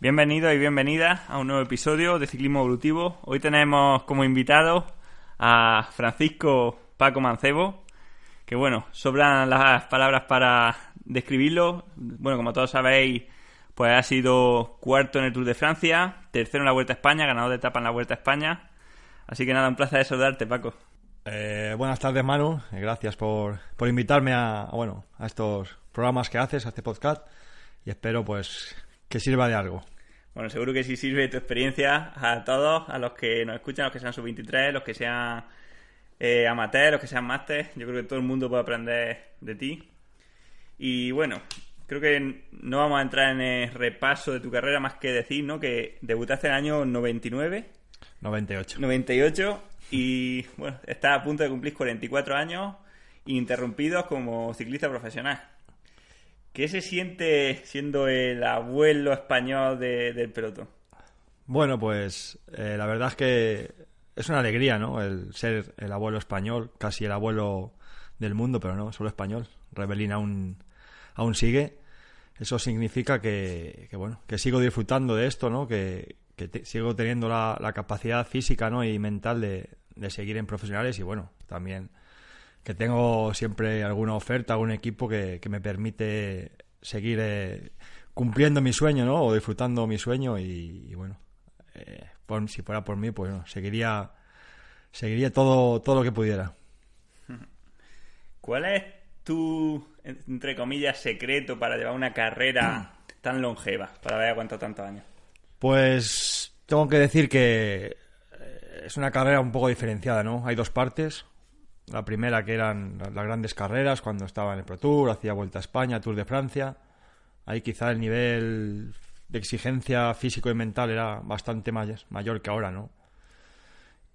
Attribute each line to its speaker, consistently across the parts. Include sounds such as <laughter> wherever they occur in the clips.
Speaker 1: Bienvenidos y bienvenidas a un nuevo episodio de Ciclismo Evolutivo. Hoy tenemos como invitado a Francisco Paco Mancebo, que bueno, sobran las palabras para describirlo. Bueno, como todos sabéis, pues ha sido cuarto en el Tour de Francia, tercero en la Vuelta a España, ganador de etapa en la Vuelta a España. Así que nada, un placer saludarte, Paco.
Speaker 2: Eh, buenas tardes, Manu. Eh, gracias por, por invitarme a, bueno, a estos programas que haces, a este podcast. Y espero pues que sirva de algo.
Speaker 1: Bueno, seguro que sí sirve tu experiencia a todos, a los que nos escuchan, los que sean sub-23, los que sean eh, amateurs, los que sean máster. Yo creo que todo el mundo puede aprender de ti. Y bueno, creo que no vamos a entrar en el repaso de tu carrera más que decir, ¿no? Que debutaste en el año 99.
Speaker 2: 98.
Speaker 1: 98 y bueno, estás a punto de cumplir 44 años interrumpidos como ciclista profesional. ¿Qué se siente siendo el abuelo español del pelotón?
Speaker 2: Bueno, pues eh, la verdad es que es una alegría, ¿no? El ser el abuelo español, casi el abuelo del mundo, pero no, solo español. Rebelín aún, aún sigue. Eso significa que, bueno, que sigo disfrutando de esto, ¿no? Que, sigo teniendo la, capacidad física. Y mental de, de seguir en profesionales y bueno, también que tengo siempre alguna oferta, algún equipo que, me permite seguir eh, cumpliendo mi sueño, ¿no? O disfrutando mi sueño y, bueno, eh, si fuera por mí, pues bueno, seguiría, seguiría todo, todo lo que pudiera.
Speaker 1: ¿Cuál es tu, entre comillas, secreto para llevar una carrera <clears throat> tan longeva, para ver cuánto tantos años?
Speaker 2: Pues tengo que decir que eh, es una carrera un poco diferenciada, ¿no? Hay dos partes. La primera que eran las grandes carreras cuando estaba en el Pro Tour, hacía Vuelta a España, Tour de Francia. Ahí quizá el nivel de exigencia físico y mental era bastante mayor que ahora, ¿no?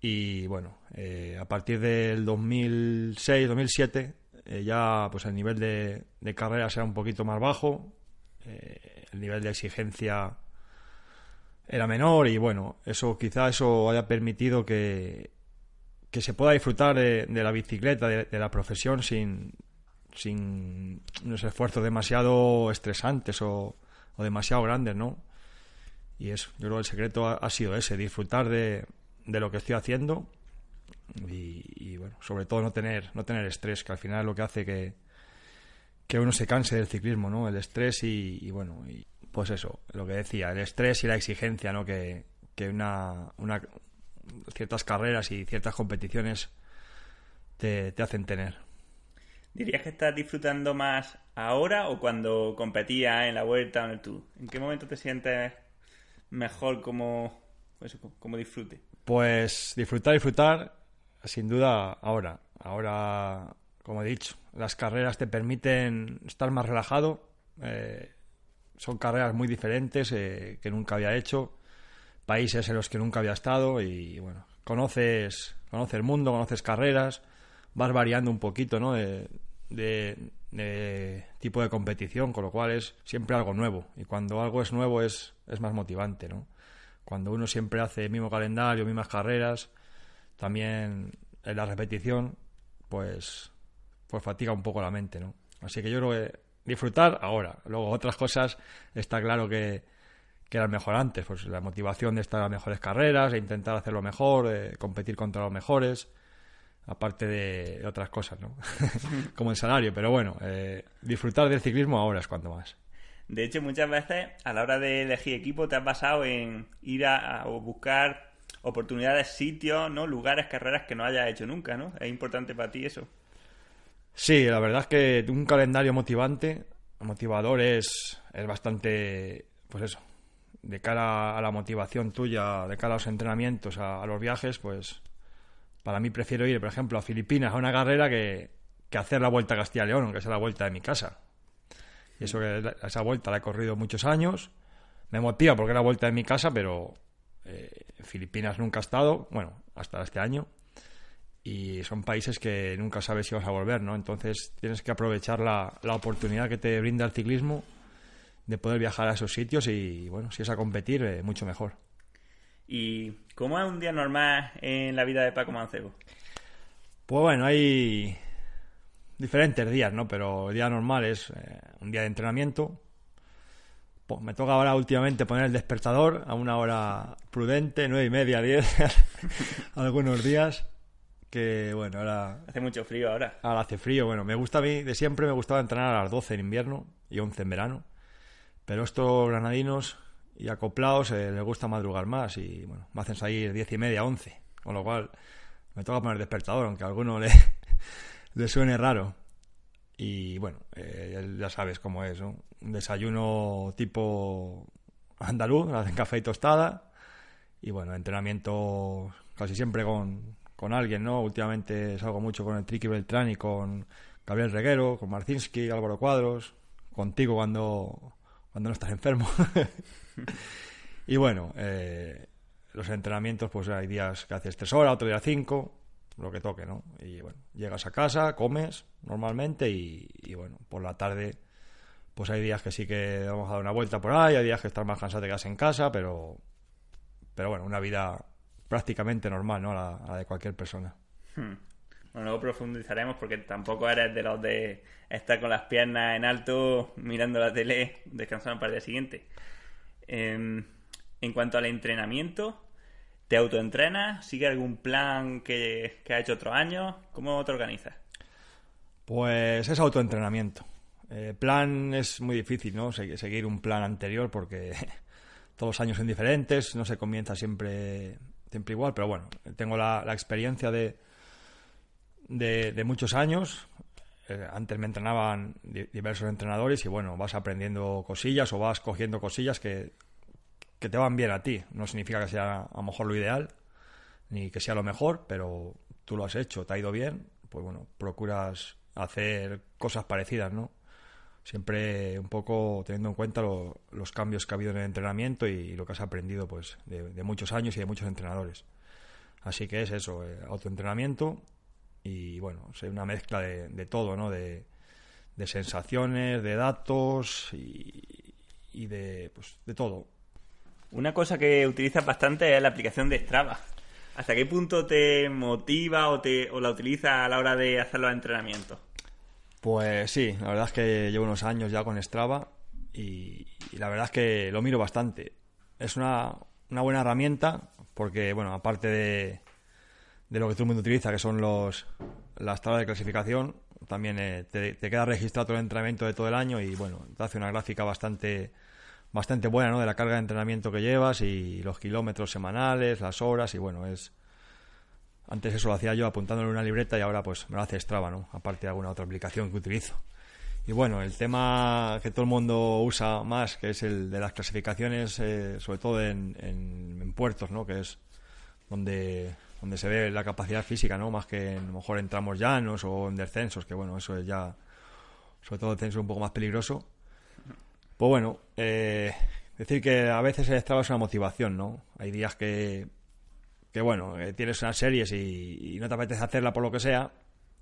Speaker 2: Y bueno, eh, a partir del 2006-2007 eh, ya pues el nivel de, de carreras era un poquito más bajo, eh, el nivel de exigencia era menor y bueno, eso quizá eso haya permitido que que se pueda disfrutar de, la bicicleta, de, la profesión, sin, sin unos esfuerzos demasiado estresantes o, demasiado grandes, ¿no? Y eso, yo creo que el secreto ha, sido ese, disfrutar de, lo que estoy haciendo y, bueno, sobre todo no tener, no tener estrés, que al final es lo que hace que, que uno se canse del ciclismo, ¿no? El estrés y, bueno, y pues eso, lo que decía, el estrés y la exigencia, ¿no? Que, que una, ciertas carreras y ciertas competiciones te, hacen tener.
Speaker 1: ¿Dirías que estás disfrutando más ahora o cuando competías en la vuelta o en el tour? ¿En qué momento te sientes mejor como, pues, como disfrute?
Speaker 2: Pues disfrutar, disfrutar, sin duda ahora. Ahora, como he dicho, las carreras te permiten estar más relajado. Eh, son carreras muy diferentes eh, que nunca había hecho países en los que nunca había estado y bueno, conoces, conoces el mundo, conoces carreras, vas variando un poquito, ¿no? De, de, tipo de competición, con lo cual es siempre algo nuevo y cuando algo es nuevo es, es más motivante, ¿no? Cuando uno siempre hace el mismo calendario, mismas carreras, también en la repetición, pues, pues fatiga un poco la mente, ¿no? Así que yo creo que disfrutar ahora. Luego otras cosas, está claro que, que era mejor antes. Pues la motivación de estar a mejores carreras, de intentar hacerlo mejor, de competir contra los mejores, aparte de, otras cosas, ¿no? <laughs> Como el salario. Pero bueno, eh, disfrutar del ciclismo ahora es cuanto más.
Speaker 1: De hecho, muchas veces a la hora de elegir equipo te has basado en ir a, buscar oportunidades, sitios, ¿no? Lugares, carreras que no hayas hecho nunca, ¿no? Es importante para ti eso.
Speaker 2: Sí, la verdad es que un calendario motivante, motivador es, es bastante, pues eso, de cara a la motivación tuya, de cara a los entrenamientos, a, los viajes, pues para mí prefiero ir, por ejemplo, a Filipinas a una carrera que, hacer la vuelta a Castilla y León, aunque sea la vuelta de mi casa. Y eso que esa vuelta la he corrido muchos años. Me motiva porque es la vuelta de mi casa, pero eh, Filipinas nunca he estado, bueno, hasta este año. Y son países que nunca sabes si vas a volver, ¿no? Entonces tienes que aprovechar la, la oportunidad que te brinda el ciclismo de poder viajar a esos sitios y, bueno, si es a competir, eh, mucho mejor.
Speaker 1: ¿Y cómo es un día normal en la vida de Paco Mancebo?
Speaker 2: Pues bueno, hay diferentes días, ¿no? Pero el día normal es eh, un día de entrenamiento. me toca ahora últimamente poner el despertador a una hora prudente, nueve y media, diez, <laughs> algunos días. Que bueno, ahora.
Speaker 1: Hace mucho frío ahora.
Speaker 2: Ahora hace frío, bueno, me gusta a mí, de siempre me gustaba entrenar a las 12 en invierno y 11 en verano. Pero estos granadinos y acoplados eh, les gusta madrugar más y bueno, me hacen salir diez y media, 11. Con lo cual me toca poner despertador, aunque a alguno le, <laughs> le suene raro. Y bueno, eh, ya sabes cómo es, Un desayuno tipo andaluz, hacen café y tostada. Y bueno, entrenamiento casi siempre con, con alguien, ¿no? Últimamente salgo mucho con el Triqui Beltrán y con Gabriel Reguero, con Marcinski, Álvaro Cuadros, contigo cuando, cuando no estás enfermo. <laughs> y bueno, eh, los entrenamientos, pues hay días que haces tres horas, otro día cinco lo que toque, ¿no? Y bueno, llegas a casa, comes normalmente y, bueno, por la tarde pues hay días que sí que vamos a dar una vuelta por ahí, hay días que estás más cansado te quedas en casa, pero pero bueno, una vida prácticamente normal, ¿no? La, de cualquier persona.
Speaker 1: Hmm. Luego profundizaremos porque tampoco eres de los de estar con las piernas en alto mirando la tele descansando para el día siguiente. Em, en cuanto al entrenamiento, ¿Te autoentrenas? ¿Sigue algún plan que, que ha hecho otro año? ¿Cómo te organizas?
Speaker 2: Pues es autoentrenamiento. Eh, plan es muy difícil, ¿no? seguir un plan anterior porque <laughs> todos los años son diferentes, no se comienza siempre, siempre igual, pero bueno, tengo la, experiencia de, de, muchos años. Eh, antes me entrenaban diversos entrenadores y bueno, vas aprendiendo cosillas o vas cogiendo cosillas que que te van bien a ti. No significa que sea a lo mejor lo ideal, ni que sea lo mejor, pero tú lo has hecho, te ha ido bien, pues bueno, procuras hacer cosas parecidas, ¿no? Siempre un poco teniendo en cuenta los cambios que ha habido en el entrenamiento y, lo que has aprendido pues de, muchos años y de muchos entrenadores. Así que es eso, eh, autoentrenamiento y bueno, es una mezcla de, todo, ¿no? De, sensaciones, de datos y, y de, pues, de todo.
Speaker 1: Una cosa que utilizas bastante es la aplicación de Strava. ¿Hasta qué punto te motiva o, te, o la utilizas a la hora de hacer los entrenamientos?
Speaker 2: Pues sí, la verdad es que llevo unos años ya con Strava y, la verdad es que lo miro bastante. Es una, buena herramienta porque, bueno, aparte de, de, lo que todo el mundo utiliza, que son los las tablas de clasificación, también eh, te, queda registrado todo el entrenamiento de todo el año y, bueno, te hace una gráfica bastante bastante buena, ¿no? De la carga de entrenamiento que llevas y los kilómetros semanales, las horas y bueno, es... Antes eso lo hacía yo apuntándolo en una libreta y ahora pues me lo hace Strava, ¿no? Aparte de alguna otra aplicación que utilizo. Y bueno, el tema que todo el mundo usa más, que es el de las clasificaciones, eh, sobre todo en, en, puertos, ¿no? Que es donde, donde se ve la capacidad física, ¿no? Más que a lo mejor en tramos llanos o en descensos, que bueno, eso es ya, sobre todo descenso un poco más peligroso. Pues bueno, eh, decir que a veces el Strava es una motivación, ¿no? Hay días que, que bueno, eh, tienes unas series y, no te apetece hacerla por lo que sea,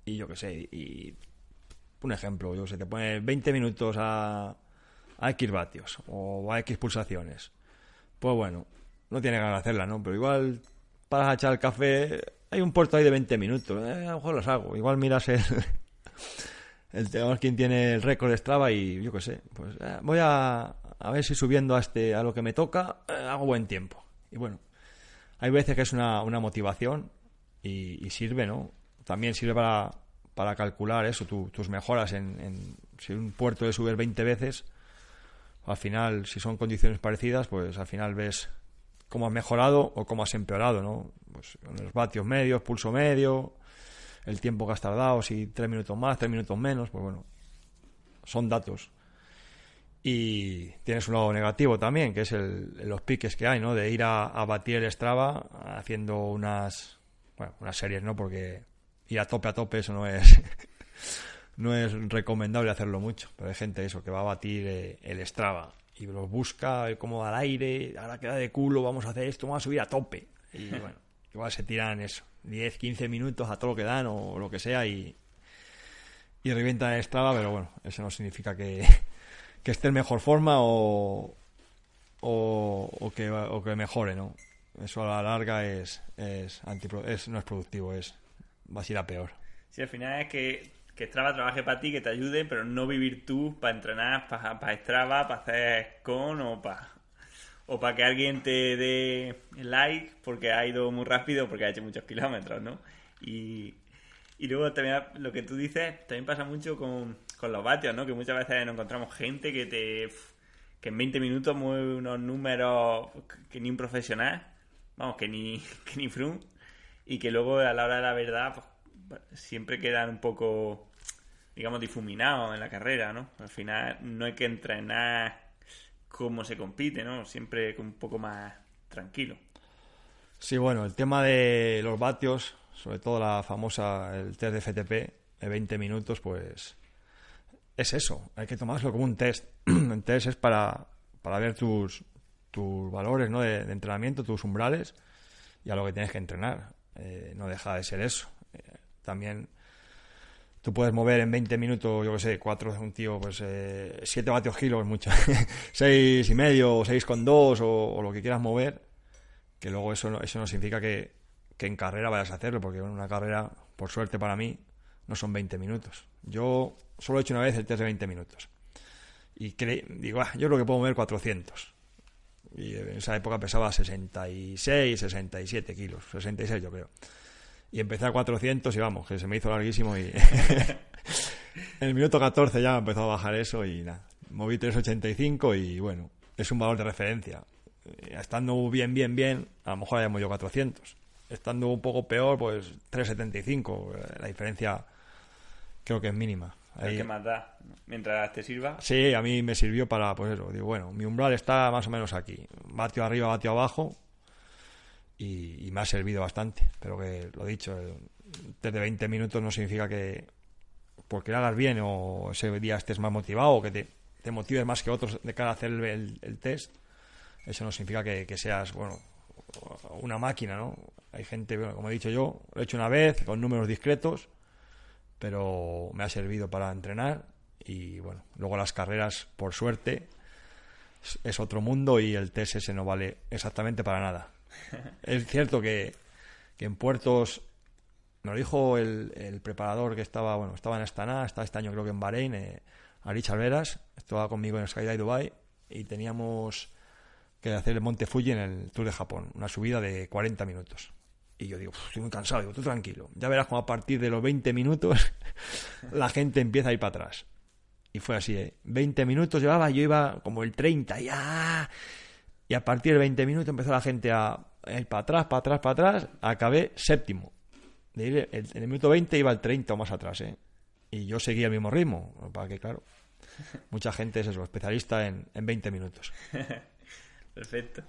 Speaker 2: y yo qué sé, y un ejemplo, yo sé, te pones 20 minutos a, a X vatios o a X pulsaciones. Pues bueno, no tiene ganas de hacerla, ¿no? Pero igual para echar el café, hay un puerto ahí de 20 minutos, eh, a lo mejor los hago. Igual miras el, <laughs> el quien tiene el récord de Strava y yo qué sé, pues eh, voy a, a, ver si subiendo a este a lo que me toca eh, hago buen tiempo. Y bueno, hay veces que es una, una motivación y, sirve, ¿no? También sirve para, para calcular eso, tus mejoras en, en, si un puerto de subir 20 veces, al final, si son condiciones parecidas, pues al final ves cómo has mejorado o cómo has empeorado, ¿no? Pues los vatios medios, pulso medio, el tiempo que has tardado, si tres minutos más, tres minutos menos, pues bueno, son datos. Y tienes un lado negativo también, que es el, los piques que hay, ¿no? De ir a, batir el Strava haciendo unas, bueno, unas series, ¿no? Porque ir a tope a tope eso no es, <laughs> no es recomendable hacerlo mucho. Pero hay gente eso que va a batir eh, el Strava y los busca como al aire, ahora queda de culo, vamos a hacer esto, vamos a subir a tope. Y <laughs> bueno, igual se tiran eso. 10, 15 minutos a todo lo que dan o lo que sea y, y revientan el Strava, pero bueno, eso no significa que, <laughs> que esté en mejor forma o, o, que, o que mejore, ¿no? Eso a la larga es, es, es no es productivo, es va a ir a peor.
Speaker 1: Sí, al final es que que Strava trabaje para ti, que te ayude, pero no vivir tú para entrenar, para, para Strava, para hacer con o para o para que alguien te dé like porque ha ido muy rápido, porque ha hecho muchos kilómetros, ¿no? Y, y luego también lo que tú dices, también pasa mucho con, con los vatios, ¿no? Que muchas veces nos encontramos gente que te que en 20 minutos mueve unos números que ni un profesional, vamos, que ni, <laughs> que ni Froome, y que luego a la hora de la verdad pues, siempre quedan un poco, digamos, difuminados en la carrera, ¿no? Al final no hay que entrenar como se compite, ¿no? Siempre un poco más tranquilo.
Speaker 2: Sí, bueno, el tema de los vatios, sobre todo la famosa, el test de FTP, de 20 minutos, pues es eso, hay que tomarlo como un test. <clears throat> un test es para, para ver tus, tus valores ¿no? de, entrenamiento, tus umbrales y a lo que tienes que entrenar. Eh, no deja de ser eso. También tú puedes mover en 20 minutos, yo que sé, cuatro un tío, pues eh, 7 vatios kilos, mucho. <laughs> 6 y medio, o 6 con 2 o, lo que quieras mover, que luego eso no, eso no significa que, que en carrera vayas a hacerlo, porque en una carrera, por suerte para mí, no son 20 minutos. Yo solo he hecho una vez el test de 20 minutos. Y digo, ah, yo creo que puedo mover 400. Y en esa época pesaba 66, 67 kilos. 66 yo creo. Y empecé a 400 y vamos, que se me hizo larguísimo y... <laughs> en el minuto 14 ya empezó a bajar eso y nada. Moví 385 y bueno, es un valor de referencia. Estando bien, bien, bien, a lo mejor hayamos yo 400. Estando un poco peor, pues 375. La diferencia creo que es mínima.
Speaker 1: Ahí... que más da, mientras te sirva.
Speaker 2: Sí, a mí me sirvió para, pues eso, digo, bueno, mi umbral está más o menos aquí, batio arriba, batio abajo, y, me ha servido bastante. Pero que, lo dicho, desde 20 minutos no significa que porque hagas bien o ese día estés más motivado o que te, te motives más que otros de cara a hacer el, test, eso no significa que, seas, bueno, una máquina, ¿no? Hay gente, como he dicho yo, lo he hecho una vez con números discretos pero me ha servido para entrenar y bueno, luego las carreras, por suerte, es otro mundo y el TSS no vale exactamente para nada. Es cierto que, en puertos, lo dijo el, preparador que estaba, bueno, estaba en Astana, está este año creo que en Bahrein, eh, Ari Alveras, estaba conmigo en Skydive Dubai y teníamos que hacer el Monte Fuji en el Tour de Japón, una subida de 40 minutos. Y yo digo, estoy muy cansado, digo, tú tranquilo. Ya verás como a partir de los 20 minutos <laughs> la gente empieza a ir para atrás. Y fue así, ¿eh? 20 minutos llevaba, yo iba como el 30, ya. Y a partir de 20 minutos empezó la gente a ir para atrás, para atrás, para atrás. Acabé séptimo. en el minuto 20 iba el 30 o más atrás, ¿eh? Y yo seguía el mismo ritmo. Para que, claro, mucha gente es especialista en, en 20 minutos. <laughs>
Speaker 1: Perfecto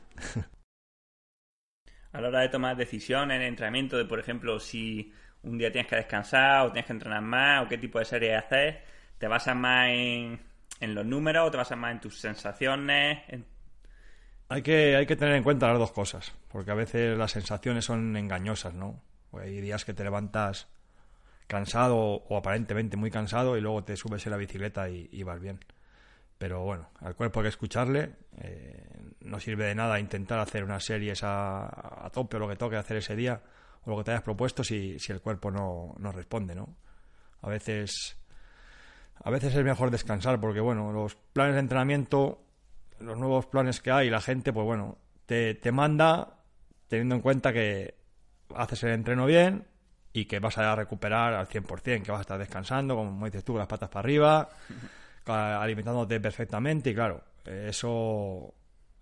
Speaker 1: a la hora de tomar decisiones en entrenamiento, de por ejemplo, si un día tienes que descansar o tienes que entrenar más o qué tipo de serie hacer, ¿te basas más en, en los números o te basas más en tus sensaciones?
Speaker 2: Hay, que, tener en cuenta las dos cosas, porque a veces las sensaciones son engañosas, ¿no? hay días que te levantas cansado o aparentemente muy cansado y luego te subes en la bicicleta y, vas bien. Pero bueno, al cuerpo hay que escucharle. Eh, no sirve de nada intentar hacer unas series a, tope o lo que toque hacer ese día o lo que te hayas propuesto si, el cuerpo no, responde, ¿no? A veces es mejor descansar porque, bueno, los planes de entrenamiento, los nuevos planes que hay, la gente, pues bueno, te, te manda teniendo en cuenta que haces el entreno bien y que vas a recuperar al 100%, que vas a estar descansando, como dices tú, las patas para arriba alimentándote perfectamente y claro, eso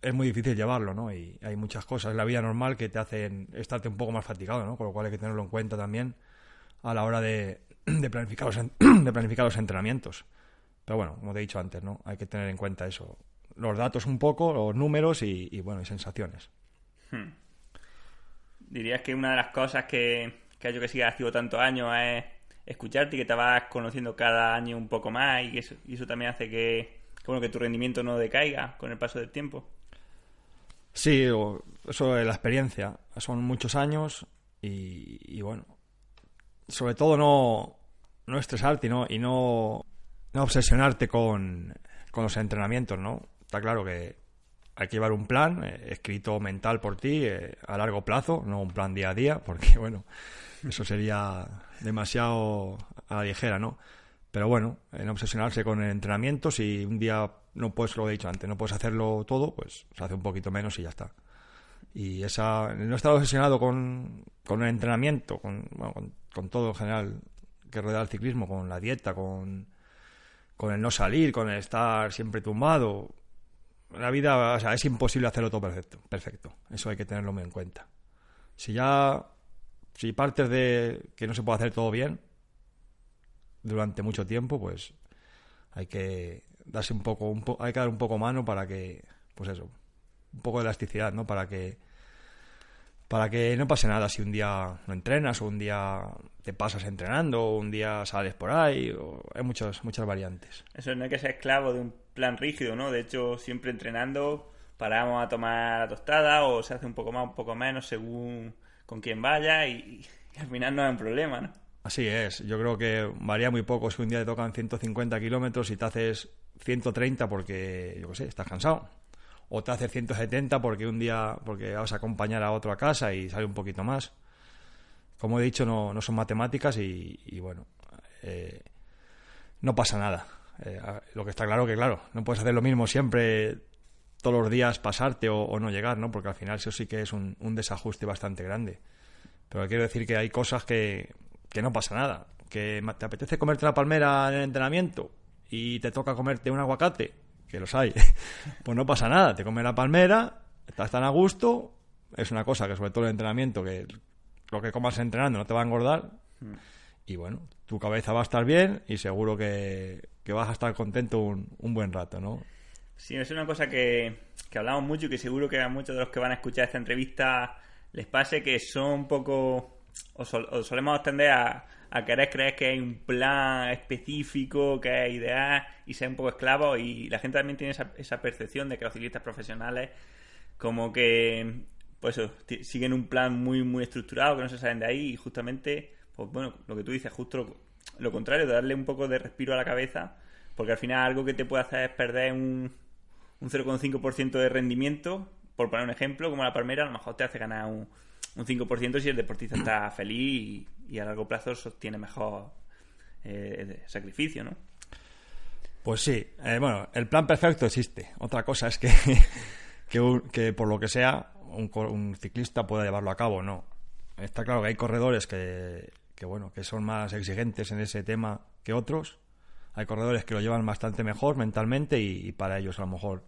Speaker 2: es muy difícil llevarlo, ¿no? Y hay muchas cosas en la vida normal que te hacen estarte un poco más fatigado, ¿no? Con lo cual hay que tenerlo en cuenta también a la hora de, de planificar, los, <clears throat> de planificar los entrenamientos. Pero bueno, como te he dicho antes, ¿no? Hay que tener en cuenta eso. Los datos un poco, los números y, y bueno, y sensaciones. Hmm.
Speaker 1: Dirías que una de las cosas que, que ha hecho que siga activo tantos años es escucharte y que te vas conociendo cada año un poco más y, eso, y eso también hace que, bueno, que tu rendimiento no decaiga con el paso del tiempo.
Speaker 2: Sí, eso es la experiencia. Son muchos años y, bueno, sobre todo no, no estresarte ¿no? y no, no obsesionarte con, con los entrenamientos, ¿no? Está claro que hay que llevar un plan eh, escrito mental por ti eh, a largo plazo, no un plan día a día, porque <laughs> bueno, eso sería demasiado a la ligera, ¿no? Pero bueno, en obsesionarse con el entrenamiento, si un día no puedes, lo he dicho antes, no puedes hacerlo todo, pues se hace un poquito menos y ya está. Y esa, no estar obsesionado con, con el entrenamiento, con, bueno, con, todo en general que rodea el ciclismo, con la dieta, con, con el no salir, con el estar siempre tumbado. La vida, o sea, es imposible hacerlo todo perfecto, perfecto. Eso hay que tenerlo muy en cuenta. Si ya, si partes de que no se puede hacer todo bien, durante mucho tiempo, pues hay que darse un poco, un hay que dar un poco mano para que, pues eso, un poco de elasticidad, ¿no? Para que para que no pase nada si un día no entrenas o un día te pasas entrenando o un día sales por ahí o hay muchas muchas variantes.
Speaker 1: Eso no hay que ser esclavo de un plan rígido, ¿no? De hecho, siempre entrenando paramos a tomar tostada o se hace un poco más, un poco menos según con quién vaya y, al final no hay un problema, ¿no?
Speaker 2: Así es, yo creo que varía muy poco si un día te tocan 150 kilómetros y te haces 130 porque, yo qué sé, estás cansado. O te haces 170 porque un día, porque vas a acompañar a otro a casa y sale un poquito más. Como he dicho, no, no son matemáticas y, bueno, eh, no pasa nada. Eh, lo que está claro que, claro, no puedes hacer lo mismo siempre todos los días pasarte o, no llegar, ¿no? Porque al final eso sí que es un, desajuste bastante grande. Pero quiero decir que hay cosas que, que no pasa nada. Que te apetece comerte una palmera en el entrenamiento y te toca comerte un aguacate, que los hay, <laughs> pues no pasa nada. Te comes la palmera, estás tan a gusto, es una cosa que sobre todo el entrenamiento, que lo que comas entrenando no te va a engordar. Y bueno, tu cabeza va a estar bien y seguro que, vas a estar contento un, un, buen rato, ¿no?
Speaker 1: Sí, es una cosa que, que hablamos mucho y que seguro que a muchos de los que van a escuchar esta entrevista les pase que son un poco o, solemos tender a, querer creer que hay un plan específico, que es ideal y ser un poco esclavo y la gente también tiene esa, esa percepción de que los ciclistas profesionales como que pues siguen un plan muy muy estructurado que no se salen de ahí y justamente pues bueno lo que tú dices justo lo, contrario de darle un poco de respiro a la cabeza porque al final algo que te puede hacer es perder un, un 0,5% de rendimiento por poner un ejemplo como la palmera a lo mejor te hace ganar un un 5% si el deportista está <clears throat> feliz y, a largo plazo sostiene mejor eh, sacrificio, ¿no?
Speaker 2: Pues sí, eh, bueno, el plan perfecto existe. Otra cosa es que, <laughs> que, por lo que sea un, ciclista pueda llevarlo a cabo, no. Está claro que hay corredores que, que, bueno, que son más exigentes en ese tema que otros. Hay corredores que lo llevan bastante mejor mentalmente y para ellos a lo mejor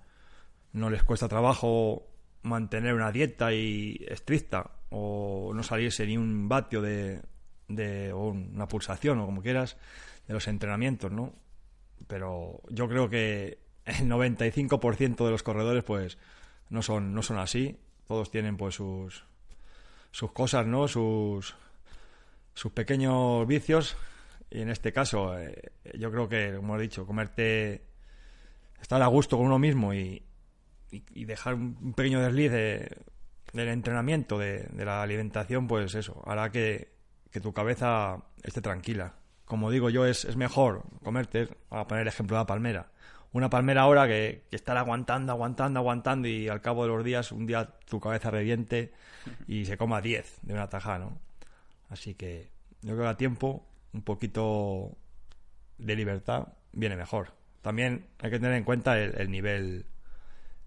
Speaker 2: no les cuesta trabajo mantener una dieta y estricta o no salirse ni un vatio de, de una pulsación o como quieras de los entrenamientos, ¿no? Pero yo creo que el 95% de los corredores pues no son no son así, todos tienen pues sus sus cosas, ¿no? Sus sus pequeños vicios y en este caso eh, yo creo que como he dicho, comerte estar a gusto con uno mismo y, dejar un pequeño desliz del entrenamiento, de, la alimentación, pues eso, hará que, tu cabeza esté tranquila. Como digo yo, es, es mejor comerte, a poner el ejemplo de la palmera, una palmera ahora que, que, estar aguantando, aguantando, aguantando y al cabo de los días, un día tu cabeza reviente y se coma 10 de una tajada, ¿no? Así que yo creo que a tiempo, un poquito de libertad viene mejor. También hay que tener en cuenta el nivel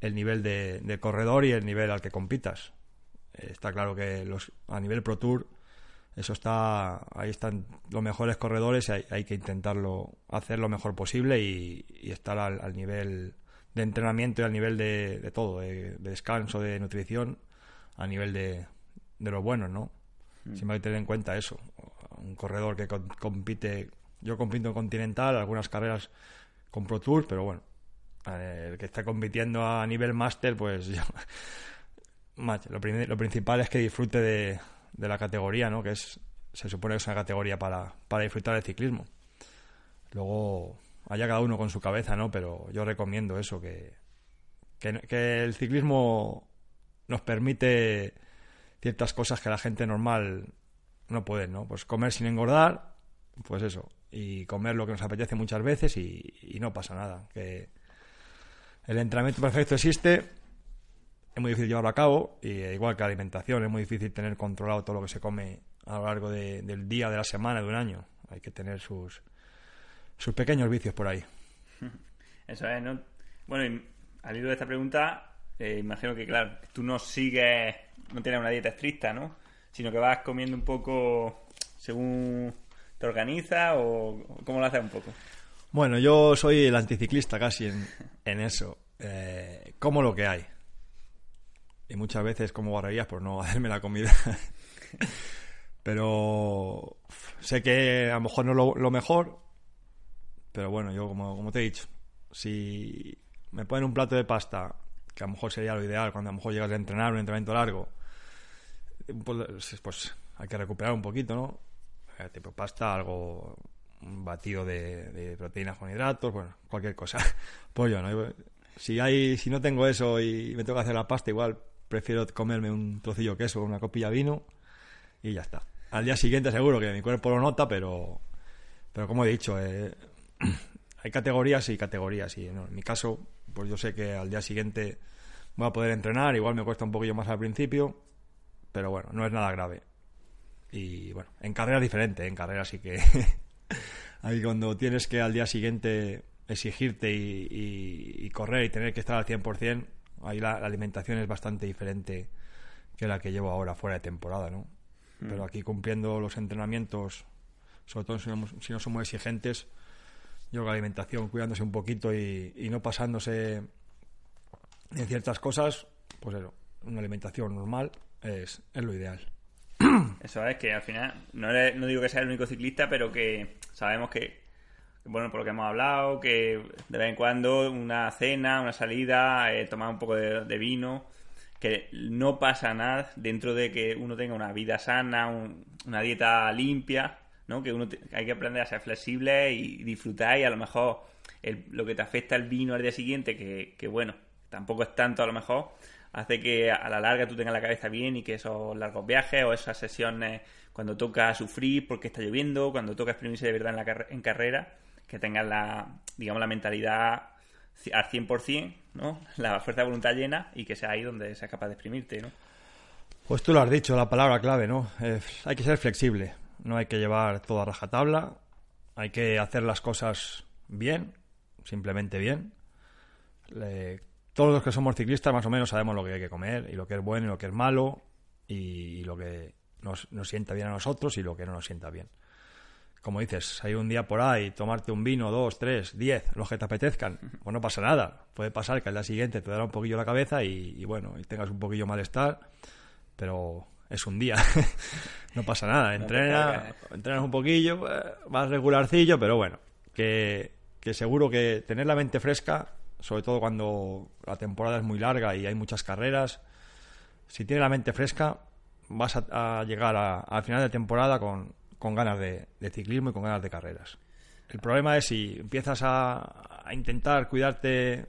Speaker 2: el nivel de, corredor y el nivel al que compitas. Eh, está claro que los, a nivel Pro Tour, eso está, ahí están los mejores corredores y hay, que intentarlo hacer lo mejor posible y, estar al, nivel de entrenamiento y al nivel de, todo, de, descanso, de nutrición, a nivel de, de los buenos, ¿no? Mm. Siempre hay que tener en cuenta eso. Un corredor que compite, yo compito en Continental, algunas carreras con Pro Tour, pero bueno, el que está compitiendo a nivel máster, pues <laughs> lo, principal es que disfrute de, la categoría, ¿no? Que es, se supone que es una categoría para, para disfrutar del ciclismo. Luego, haya cada uno con su cabeza, ¿no? Pero yo recomiendo eso, que, que, el ciclismo nos permite ciertas cosas que la gente normal no puede, ¿no? Pues comer sin engordar, pues eso, y comer lo que nos apetece muchas veces y, y no pasa nada. Que, el entrenamiento perfecto existe, es muy difícil llevarlo a cabo, y igual que la alimentación, es muy difícil tener controlado todo lo que se come a lo largo del día, de la semana, de un año. hay que tener sus, sus pequeños vicios por ahí. <laughs>
Speaker 1: Eso es, ¿no? Bueno, y al hilo de esta pregunta, eh, imagino que, claro, tú no sigues, no tienes una dieta estricta, ¿no? Sino que vas comiendo un poco según te organizas o cómo lo haces un poco.
Speaker 2: Bueno, yo soy el anticiclista casi en, eso. Eh, como lo que hay. Y muchas veces como guarrerías por no <laughs> hacerme la comida. pero sé que a lo mejor no es lo, lo mejor. Pero bueno, yo como, como te he dicho, si me ponen un plato de pasta, que a lo mejor sería lo ideal cuando a lo mejor llegas a entrenar un entrenamiento largo, pues, pues hay que recuperar un poquito, ¿no? Eh, tipo pasta, algo un batido de, de, proteínas con hidratos, bueno, cualquier cosa. <laughs> Yo, ¿no? Si, hay, si no tengo eso y me tengo que hacer la pasta, igual prefiero comerme un trocillo de queso, una copilla de vino y ya está. Al día siguiente seguro que mi cuerpo lo nota, pero, pero como he dicho, eh, <clears throat> hay categorías y categorías. Y en mi caso, pues yo sé que al día siguiente voy a poder entrenar, igual me cuesta un poquillo más al principio, pero bueno, no es nada grave. Y bueno, en carrera es diferente, en carrera sí que <laughs> ahí cuando tienes que al día siguiente exigirte y, correr y tener que estar al 100%, ahí la, alimentación es bastante diferente que la que llevo ahora fuera de temporada, ¿no? Mm. Pero aquí cumpliendo los entrenamientos, sobre todo si no, si no somos exigentes, yo la alimentación, cuidándose un poquito y, y, no pasándose en ciertas cosas, pues eso, una alimentación normal es, es lo ideal. <clears throat>
Speaker 1: Eso es que al final, no, no digo que sea el único ciclista, pero que sabemos que, bueno, por lo que hemos hablado, que de vez en cuando una cena, una salida, eh, tomar un poco de, vino, que no pasa nada dentro de que uno tenga una vida sana, una dieta limpia, ¿no? Que uno hay que aprender a ser flexible y disfrutar y a lo mejor lo que te afecta el vino al día siguiente, que, bueno, tampoco es tanto a lo mejor, hace que a la larga tú tengas la cabeza bien y que esos largos viajes o esas sesiones cuando toca sufrir porque está lloviendo, cuando toca exprimirse de verdad en, la en carrera, que tengas la, digamos, la mentalidad al 100%, ¿no? La fuerza de voluntad llena y que sea ahí donde seas capaz de exprimirte, ¿no?
Speaker 2: Pues tú lo has dicho, la palabra clave, ¿no? hay que ser flexible, no hay que llevar todo a rajatabla, hay que hacer las cosas bien, simplemente bien todos los que somos ciclistas más o menos sabemos lo que hay que comer y lo que es bueno y lo que es malo y, lo que nos, sienta bien a nosotros y lo que no nos sienta bien. Como dices, hay un día por ahí, tomarte un vino, dos, tres, diez, los que te apetezcan, pues no pasa nada. Puede pasar que al día siguiente te dará un poquillo la cabeza y, bueno, y tengas un poquillo malestar, pero es un día, <laughs> no pasa nada. Entrena, entrenas un poquillo, más eh, regularcillo, pero bueno, que, que seguro que tener la mente fresca sobre todo cuando la temporada es muy larga y hay muchas carreras. Si tienes la mente fresca, vas a, llegar al final de temporada con, ganas de, ciclismo y con ganas de carreras. El problema es si empiezas a, intentar cuidarte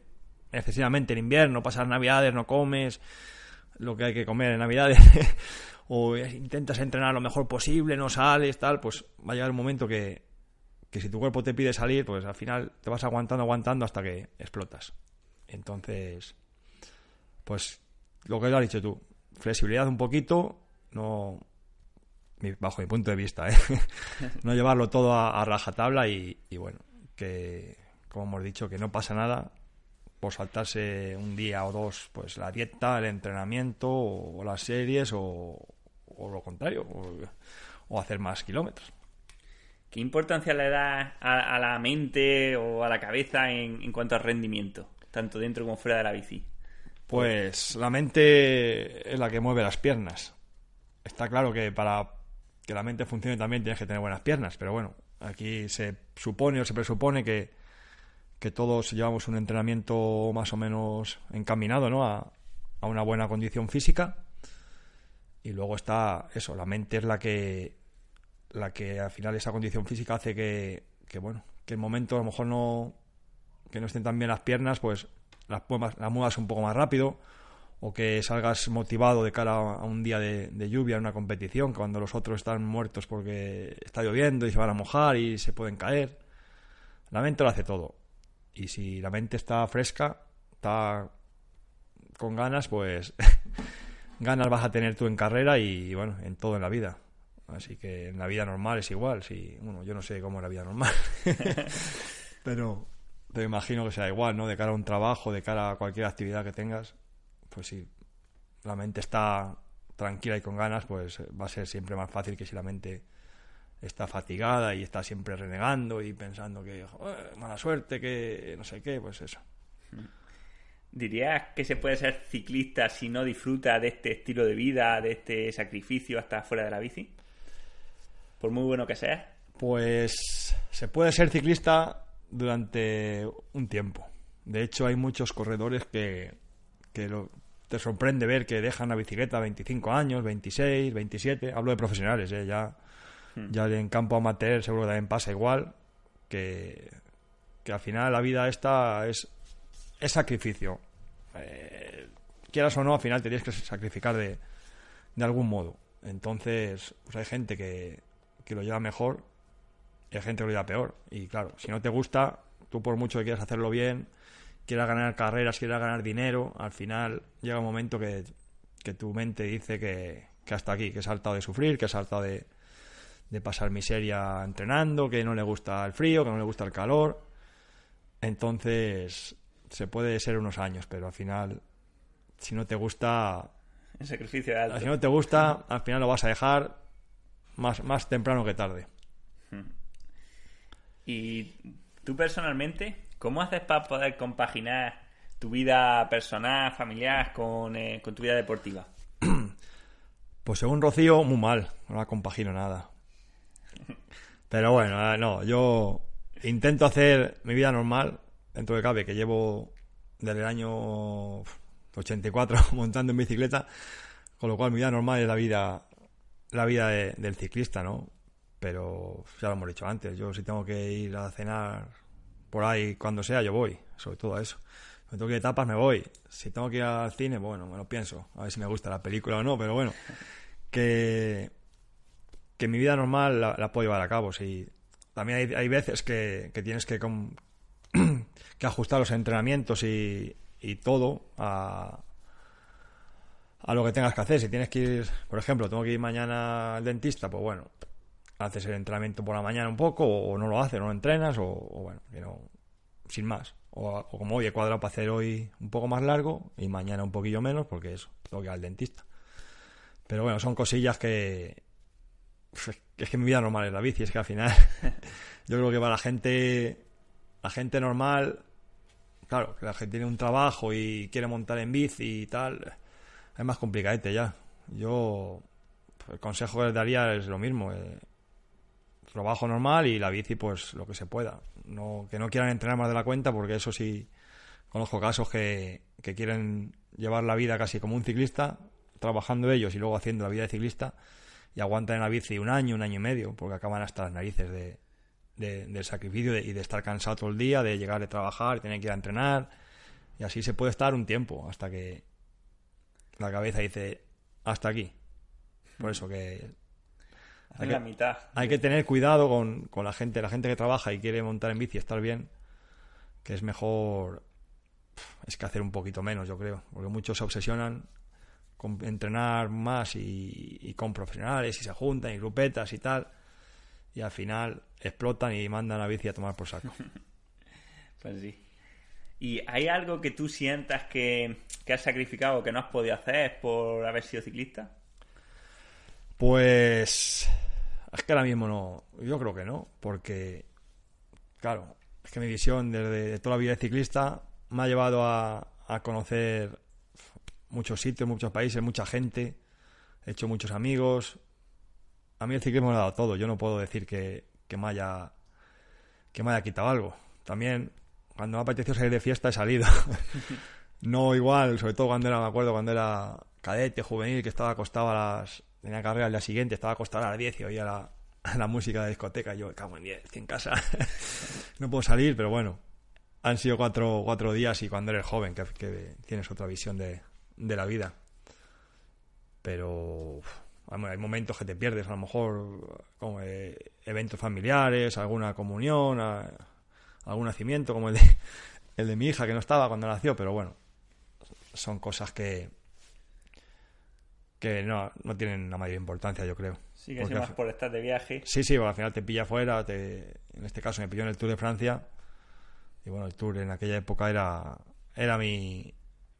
Speaker 2: excesivamente en invierno, pasar navidades, no comes lo que hay que comer en navidades, <laughs> o intentas entrenar lo mejor posible, no sales, tal, pues va a llegar un momento que, que si tu cuerpo te pide salir, pues al final te vas aguantando, aguantando hasta que explotas. Entonces, pues lo que lo has dicho tú, flexibilidad un poquito, no bajo mi punto de vista, ¿eh? <laughs> no llevarlo todo a, rajatabla y, y, bueno, que como hemos dicho, que no pasa nada por saltarse un día o dos, pues la dieta, el entrenamiento o, las series o, lo contrario, o hacer más kilómetros.
Speaker 1: ¿Qué importancia le da a, la mente o a la cabeza en, cuanto al rendimiento, tanto dentro como fuera de la bici?
Speaker 2: Pues la mente es la que mueve las piernas. Está claro que para que la mente funcione también tienes que tener buenas piernas, pero bueno, aquí se supone o se presupone que, que todos llevamos un entrenamiento más o menos encaminado ¿no? a, a una buena condición física. Y luego está eso, la mente es la que la que al final esa condición física hace que, que bueno, que el momento a lo mejor no, que no estén tan bien las piernas, pues las, las muevas un poco más rápido o que salgas motivado de cara a un día de, lluvia en una competición, cuando los otros están muertos porque está lloviendo y se van a mojar y se pueden caer. La mente lo hace todo. Y si la mente está fresca, está con ganas, pues <laughs> ganas vas a tener tú en carrera y bueno, en todo en la vida Así que en la vida normal es igual. Si, bueno, yo no sé cómo es la vida normal. <laughs> pero te imagino que sea igual, ¿no? De cara a un trabajo, de cara a cualquier actividad que tengas, pues si la mente está tranquila y con ganas, pues va a ser siempre más fácil que si la mente está fatigada y está siempre renegando y pensando que mala suerte, que no sé qué, pues eso.
Speaker 1: ¿Dirías que se puede ser ciclista si no disfruta de este estilo de vida, de este sacrificio hasta fuera de la bici? Por muy bueno que sea.
Speaker 2: Pues se puede ser ciclista durante un tiempo. De hecho, hay muchos corredores que, que te sorprende ver que dejan la bicicleta a 25 años, 26, 27. Hablo de profesionales, ¿eh? ya, hmm. ya en campo amateur seguro que también pasa igual. Que, que al final la vida esta es, es sacrificio. Eh, quieras o no, al final te tienes que sacrificar de, de algún modo. Entonces, pues hay gente que, que lo lleva mejor y hay gente que lo lleva peor. Y claro, si no te gusta, tú por mucho que quieras hacerlo bien, quieras ganar carreras, quieras ganar dinero, al final llega un momento que, tu mente dice que, hasta aquí, que ha saltado de sufrir, que ha saltado de, de pasar miseria entrenando, que no le gusta el frío, que no le gusta el calor. Entonces, se puede ser unos años, pero al final, si no te gusta...
Speaker 1: El sacrificio de alto.
Speaker 2: Si no te gusta, al final lo vas a dejar más, más temprano que tarde. Hmm.
Speaker 1: Y tú personalmente, ¿cómo haces para poder compaginar tu vida personal, familiar, con, eh, con tu vida deportiva? <clears throat>
Speaker 2: Pues según Rocío, muy mal, no la compagino nada. Pero bueno, eh, no, yo intento hacer mi vida normal, dentro de cabe, que llevo desde el año 84 <laughs> montando en bicicleta, con lo cual mi vida normal es la vida la vida del ciclista, ¿no? pero ya lo hemos dicho antes, yo si tengo que ir a cenar por ahí cuando sea, yo voy, sobre todo a eso. Si tengo que ir a etapas, me voy. Si tengo que ir al cine, bueno, me lo pienso, a ver si me gusta la película o no, pero bueno, que, que mi vida normal la, puedo llevar a cabo, sí. También hay, veces que, tienes que, <clears throat> que ajustar los entrenamientos y, y todo a, a lo que tengas que hacer. Si tienes que ir, por ejemplo, tengo que ir mañana al dentista, pues bueno, haces el entrenamiento por la mañana un poco, o, no lo haces, no lo entrenas, o, bueno, sin más. O, como, hoy he cuadrado para hacer hoy un poco más largo y mañana un poquillo menos, porque eso, tengo que ir al dentista. Pero bueno, son cosillas que. <laughs> Es que mi vida normal es la bici, es que al final. <laughs> yo creo que para la gente. La gente normal. Claro, que la gente tiene un trabajo y quiere montar en bici y tal. Es más complicadete ya. Yo. El consejo que les daría es lo mismo. Eh, trabajo normal y la bici pues lo que se pueda. No, que no quieran entrenar más de la cuenta porque eso sí conozco casos que, que quieren llevar la vida casi como un ciclista, trabajando ellos y luego haciendo la vida de ciclista y aguantan en la bici un año, un año y medio porque acaban hasta las narices de, del sacrificio y de estar cansado todo el día, de llegar de trabajar, tener que ir a entrenar y así se puede estar un tiempo hasta que la cabeza dice hasta aquí. Por eso que
Speaker 1: hay la mitad.
Speaker 2: Hay que tener cuidado con, la gente, la gente que trabaja y quiere montar en bici y estar bien, que es mejor es que hacer un poquito menos, yo creo, porque muchos se obsesionan con entrenar más y, con profesionales y se juntan y grupetas y tal, y al final explotan y mandan a bici a tomar por saco. <laughs>
Speaker 1: pues sí. ¿Y hay algo que tú sientas que, que has sacrificado, que no has podido hacer por haber sido ciclista?
Speaker 2: Pues es que ahora mismo no, yo creo que no, porque, claro, es que mi visión desde toda la vida de ciclista me ha llevado a, conocer muchos sitios, muchos países, mucha gente, he hecho muchos amigos. A mí el ciclismo me ha dado todo, yo no puedo decir que, que, me haya, que me haya quitado algo. También, cuando me ha apetecido salir de fiesta, he salido. <laughs> no igual, sobre todo cuando era, me acuerdo, cuando era cadete, juvenil, que estaba acostado a las tenía carrera al día siguiente, estaba acostado a las 10 y oía la, <laughs> la música de discoteca. Yo, cago en 10, estoy en casa. <laughs> no puedo salir, pero bueno. Han sido cuatro, cuatro días y cuando eres joven, que, tienes otra visión de, de la vida. Pero hay momentos que te pierdes, a lo mejor como eh, eventos familiares, alguna comunión, algún nacimiento, como el de, <laughs> el de mi hija que no estaba cuando nació, pero bueno, son cosas que, que no, no tienen la mayor importancia, yo creo.
Speaker 1: Sí, que más por estar de viaje.
Speaker 2: Sí, sí, al final te pilla fuera, te... en este caso me pilló en el Tour de Francia, y bueno, el Tour en aquella época era, era mi,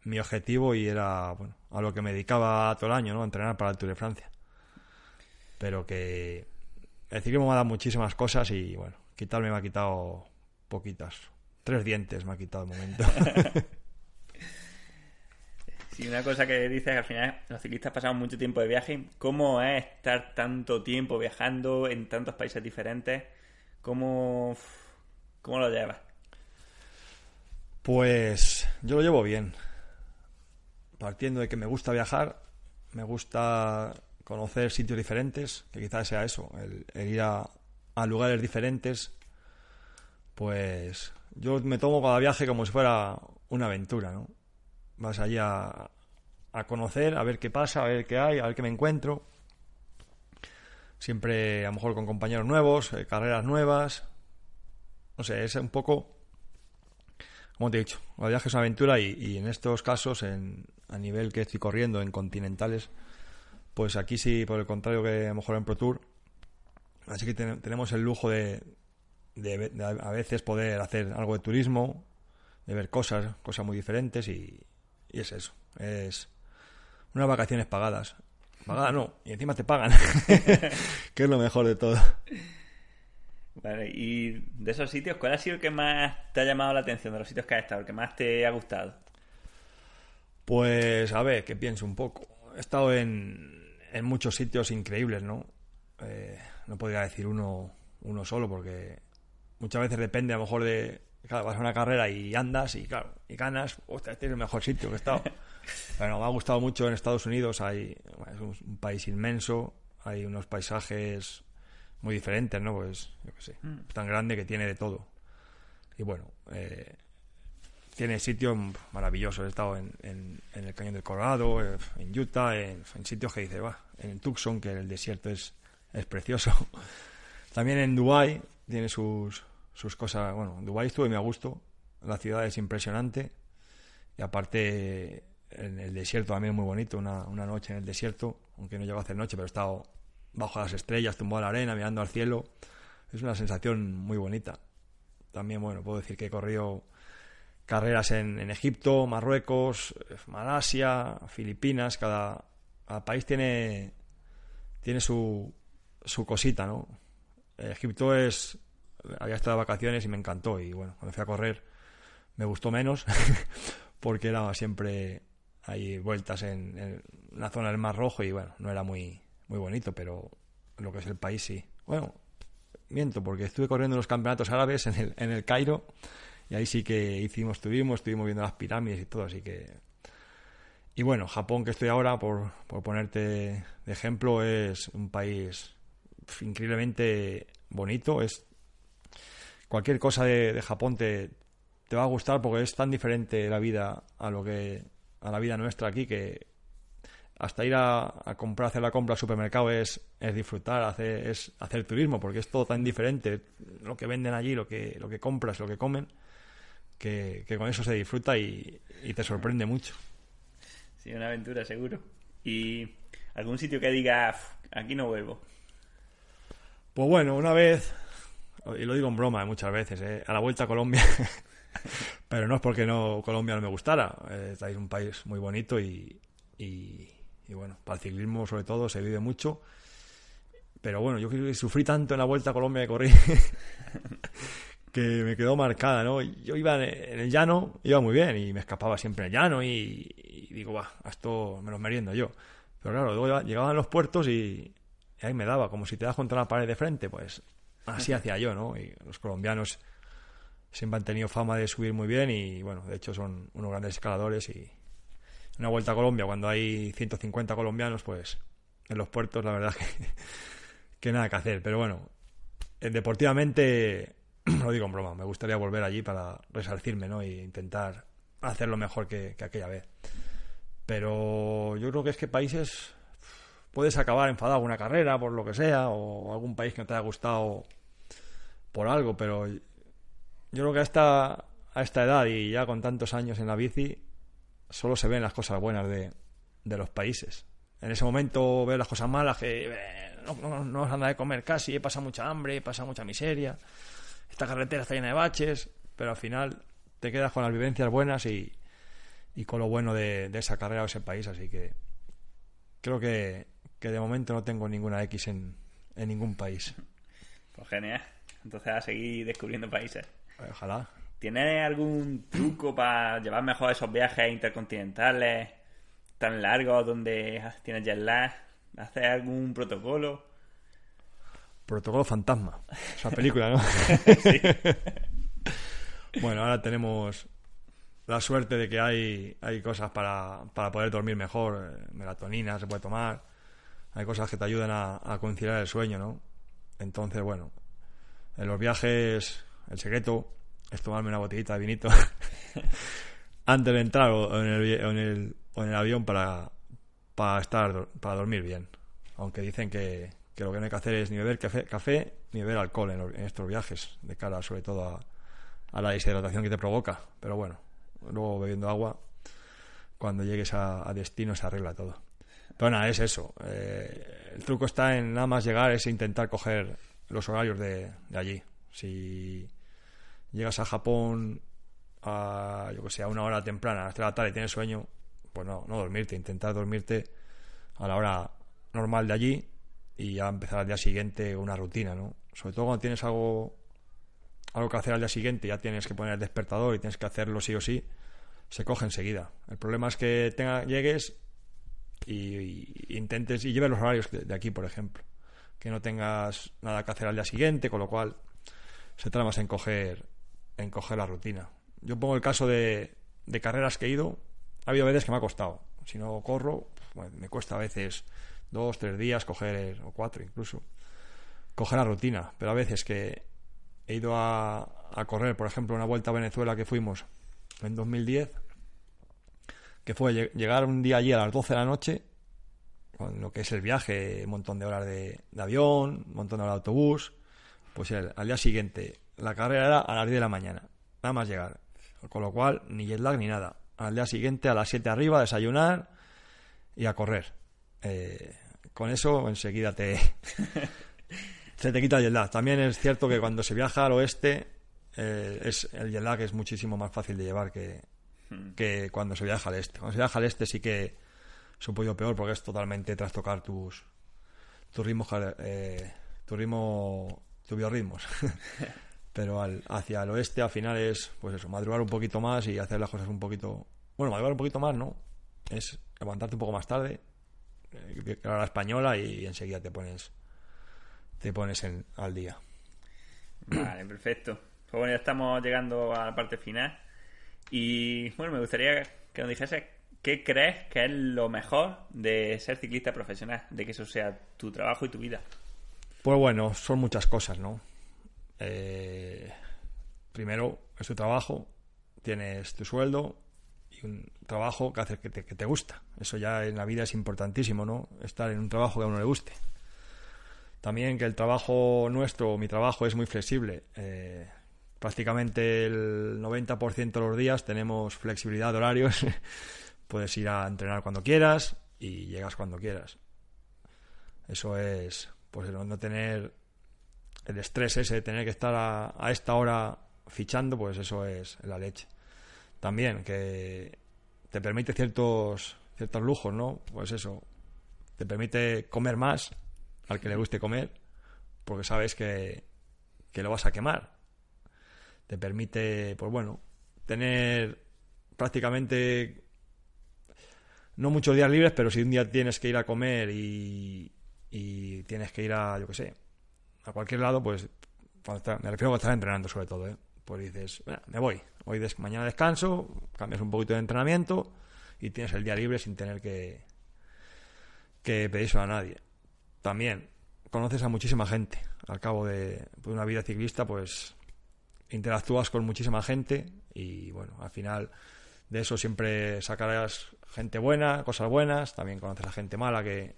Speaker 2: mi objetivo y era bueno, a lo que me dedicaba todo el año, ¿no? A entrenar para el Tour de Francia. Pero que el ciclismo me ha dado muchísimas cosas y bueno, quitarme me ha quitado poquitas. Tres dientes me ha quitado el momento. <laughs>
Speaker 1: Sí, una cosa que dices al final los ciclistas pasamos mucho tiempo de viaje. ¿Cómo es estar tanto tiempo viajando en tantos países diferentes? ¿Cómo, cómo lo llevas?
Speaker 2: Pues yo lo llevo bien. Partiendo de que me gusta viajar, me gusta conocer sitios diferentes, que quizás sea eso, el, ir a, a lugares diferentes, pues yo me tomo cada viaje como si fuera una aventura, ¿no? vas allí a, conocer, a ver qué pasa, a ver qué hay, a ver qué me encuentro. Siempre a lo mejor con compañeros nuevos, eh, carreras nuevas. No sé, es un poco, como te he dicho, el viaje es una aventura y, en estos casos, en, a nivel que estoy corriendo en continentales, pues aquí sí, por el contrario que a lo mejor en Pro Tour, así que tenemos el lujo de, de, a veces poder hacer algo de turismo, de ver cosas, cosas muy diferentes y, y es eso, es unas vacaciones pagadas. Pagadas no, y encima te pagan, <laughs> que es lo mejor de todo.
Speaker 1: Vale, y de esos sitios, ¿cuál ha sido el que más te ha llamado la atención de los sitios que has estado, el que más te ha gustado?
Speaker 2: Pues a ver, que pienso un poco. He estado en, en muchos sitios increíbles, ¿no? Eh, no podría decir uno, uno solo porque muchas veces depende a lo mejor de, Claro, vas a una carrera y andas y claro, y ganas, ostras, este es el mejor sitio que he estado. <laughs> Bueno, me ha gustado mucho en Estados Unidos, hay, es un, país inmenso, hay unos paisajes muy diferentes, ¿no? Pues, yo qué sé, mm. tan grande que tiene de todo. Y bueno, eh, tiene sitios maravillosos. He estado en, en, el Cañón del Colorado, eh, en Utah, en, sitios que dice, va, en Tucson, que el desierto es, es precioso. <laughs> También en Dubai tiene sus, sus cosas. Bueno, en Dubái estuve muy a gusto. La ciudad es impresionante. Y aparte, en el desierto también es muy bonito. Una, una noche en el desierto, aunque no llego a hacer noche, pero he estado bajo las estrellas, tumbado a la arena, mirando al cielo. Es una sensación muy bonita. También, bueno, puedo decir que he corrido carreras en, en Egipto, Marruecos, Malasia, Filipinas. Cada, país tiene, tiene su, su cosita, ¿no? Egipto es había estado de vacaciones y me encantó. Y bueno, cuando fui a correr me gustó menos <laughs> porque era siempre hay vueltas en, la zona del Mar Rojo y bueno, no era muy, muy bonito, pero lo que es el país sí. Bueno, miento, porque estuve corriendo en los campeonatos árabes en el, en el Cairo y ahí sí que hicimos, estuvimos, estuvimos viendo las pirámides y todo, así que... Y bueno, Japón, que estoy ahora, por, por ponerte de ejemplo, es un país increíblemente bonito, es cualquier cosa de, Japón te, te, va a gustar porque es tan diferente la vida a lo que a la vida nuestra aquí que hasta ir a, comprar, hacer la compra al supermercado es, es disfrutar, hacer, es hacer turismo, porque es todo tan diferente, lo que venden allí, lo que, lo que compras, lo que comen, que, con eso se disfruta y, y, te sorprende mucho.
Speaker 1: Sí, una aventura seguro. ¿Y algún sitio que diga, aquí no vuelvo?
Speaker 2: Pues bueno, una vez y lo digo en broma muchas veces, ¿eh? a la vuelta a Colombia, <laughs> pero no es porque no Colombia no me gustara, es un país muy bonito y, y, bueno, para el ciclismo sobre todo se vive mucho, pero bueno, yo sufrí tanto en la vuelta a Colombia de corrí <laughs> que me quedó marcada, ¿no? Yo iba en el llano, iba muy bien y me escapaba siempre en el llano y, digo, va, esto me lo meriendo yo. Pero claro, luego llegaban los puertos y, y ahí me daba, como si te das contra una pared de frente, pues así hacía yo, ¿no? Y los colombianos siempre han tenido fama de subir muy bien y, bueno, de hecho son unos grandes escaladores y una vuelta a Colombia cuando hay 150 colombianos, pues en los puertos la verdad <laughs> que, que nada que hacer. Pero bueno, eh, deportivamente, <clears throat> lo digo en broma, me gustaría volver allí para resarcirme, ¿no? E intentar hacerlo mejor que, que aquella vez. Pero yo creo que es que países puedes acabar enfadado una carrera por lo que sea o algún país que no te haya gustado por algo, pero yo creo que a a esta edad y ya con tantos años en la bici, solo se ven las cosas buenas de, de los países. en ese momento ves las cosas malas, que eh, no, no, no nos anda de comer casi, pasa mucha hambre, pasa mucha miseria, esta carretera está llena de baches, pero al final te quedas con las vivencias buenas y, y con lo bueno de, de esa carrera o ese país, así que creo que, que de momento no tengo ninguna X en, en ningún país.
Speaker 1: Pues genial. Entonces a seguir descubriendo países.
Speaker 2: Ojalá.
Speaker 1: ¿Tienes algún truco para llevar mejor esos viajes intercontinentales tan largos donde tienes jet lag? ¿Haces algún protocolo?
Speaker 2: Protocolo Fantasma. Esa película, ¿no? <laughs>
Speaker 1: Sí. <laughs>
Speaker 2: Bueno, ahora tenemos la suerte de que hay, hay cosas para, para poder dormir mejor. eh, Melatonina se puede tomar. Hay cosas que te ayudan a, a conciliar el sueño, ¿no? Entonces, bueno, en los viajes el secreto es tomarme una botellita de vinito <laughs> antes de entrar o en el, o en el, avión para, para estar para dormir bien. Aunque dicen que, que lo que no hay que hacer es ni beber café, ni beber alcohol en, en estos viajes, de cara sobre todo a, la deshidratación que te provoca. Pero bueno, luego bebiendo agua, cuando llegues a, destino se arregla todo. Pero nada, es eso. Eh, el truco está en nada más llegar, es intentar coger los horarios de allí. Si llegas a Japón a, yo que sé, a una hora temprana, a las 3 de la tarde y tienes sueño, pues no, no dormirte, intentar dormirte a la hora normal de allí y ya empezar al día siguiente una rutina, ¿no? Sobre todo cuando tienes algo algo que hacer al día siguiente, ya tienes que poner el despertador y tienes que hacerlo sí o sí, se coge enseguida. El problema es que tenga, llegues y, intentes y lleves los horarios de, de aquí, por ejemplo. Que no tengas nada que hacer al día siguiente, con lo cual se trata más en coger, en coger la rutina. Yo pongo el caso de, de carreras que he ido, ha habido veces que me ha costado. Si no corro, pues, me cuesta a veces dos, tres días coger, o cuatro incluso, coger la rutina. Pero a veces que he ido a, a correr, por ejemplo, una vuelta a Venezuela que fuimos en 2010, que fue lle- llegar un día allí a las 12 de la noche, con lo que es el viaje, un montón de horas de, de avión, un montón de horas de autobús, pues el- al día siguiente la carrera era a las 10 de la mañana, nada más llegar, con lo cual ni jet lag ni nada. Al día siguiente a las 7 arriba, desayunar y a correr. Eh, con eso enseguida te, <laughs> se te quita el jet lag. También es cierto que cuando se viaja al oeste, eh, es, el jet lag es muchísimo más fácil de llevar que, que cuando se viaja al este. Cuando se viaja al este sí que es un peor porque es totalmente trastocar tus, tus ritmos, eh, tu ritmo, tus biorritmos. <laughs> Pero al, hacia el oeste al final es, pues eso, madrugar un poquito más y hacer las cosas un poquito... Bueno, madrugar un poquito más, ¿no? Es levantarte un poco más tarde, eh, a la española y enseguida te pones te pones en, al día.
Speaker 1: Vale, perfecto. Pues bueno, ya estamos llegando a la parte final. Y bueno, me gustaría que nos dijese qué crees que es lo mejor de ser ciclista profesional, de que eso sea tu trabajo y tu vida.
Speaker 2: Pues bueno, son muchas cosas, ¿no? Eh, primero, es tu trabajo, tienes tu sueldo y un trabajo que hace que te, que te gusta. Eso ya en la vida es importantísimo, ¿no? Estar en un trabajo que a uno le guste. También que el trabajo nuestro, mi trabajo, es muy flexible. Eh, prácticamente el 90% de los días tenemos flexibilidad de horarios. <laughs> Puedes ir a entrenar cuando quieras y llegas cuando quieras. Eso es, pues no no tener el estrés ese de tener que estar a, esta hora fichando, pues eso es la leche. También que te permite ciertos ciertos lujos, ¿no? Pues eso, te permite comer más al que le guste comer, porque sabes que, que lo vas a quemar. Te permite, pues bueno, tener prácticamente no muchos días libres, pero si un día tienes que ir a comer y, y tienes que ir a, yo qué sé, a cualquier lado, pues me refiero a estás entrenando sobre todo, ¿eh? pues dices, "Bueno, me voy, hoy des- mañana descanso, cambias un poquito de entrenamiento y tienes el día libre sin tener que, que pedírselo a nadie. También conoces a muchísima gente. Al cabo de, de una vida ciclista, pues interactúas con muchísima gente y bueno, al final de eso siempre sacarás gente buena, cosas buenas, también conoces a gente mala que,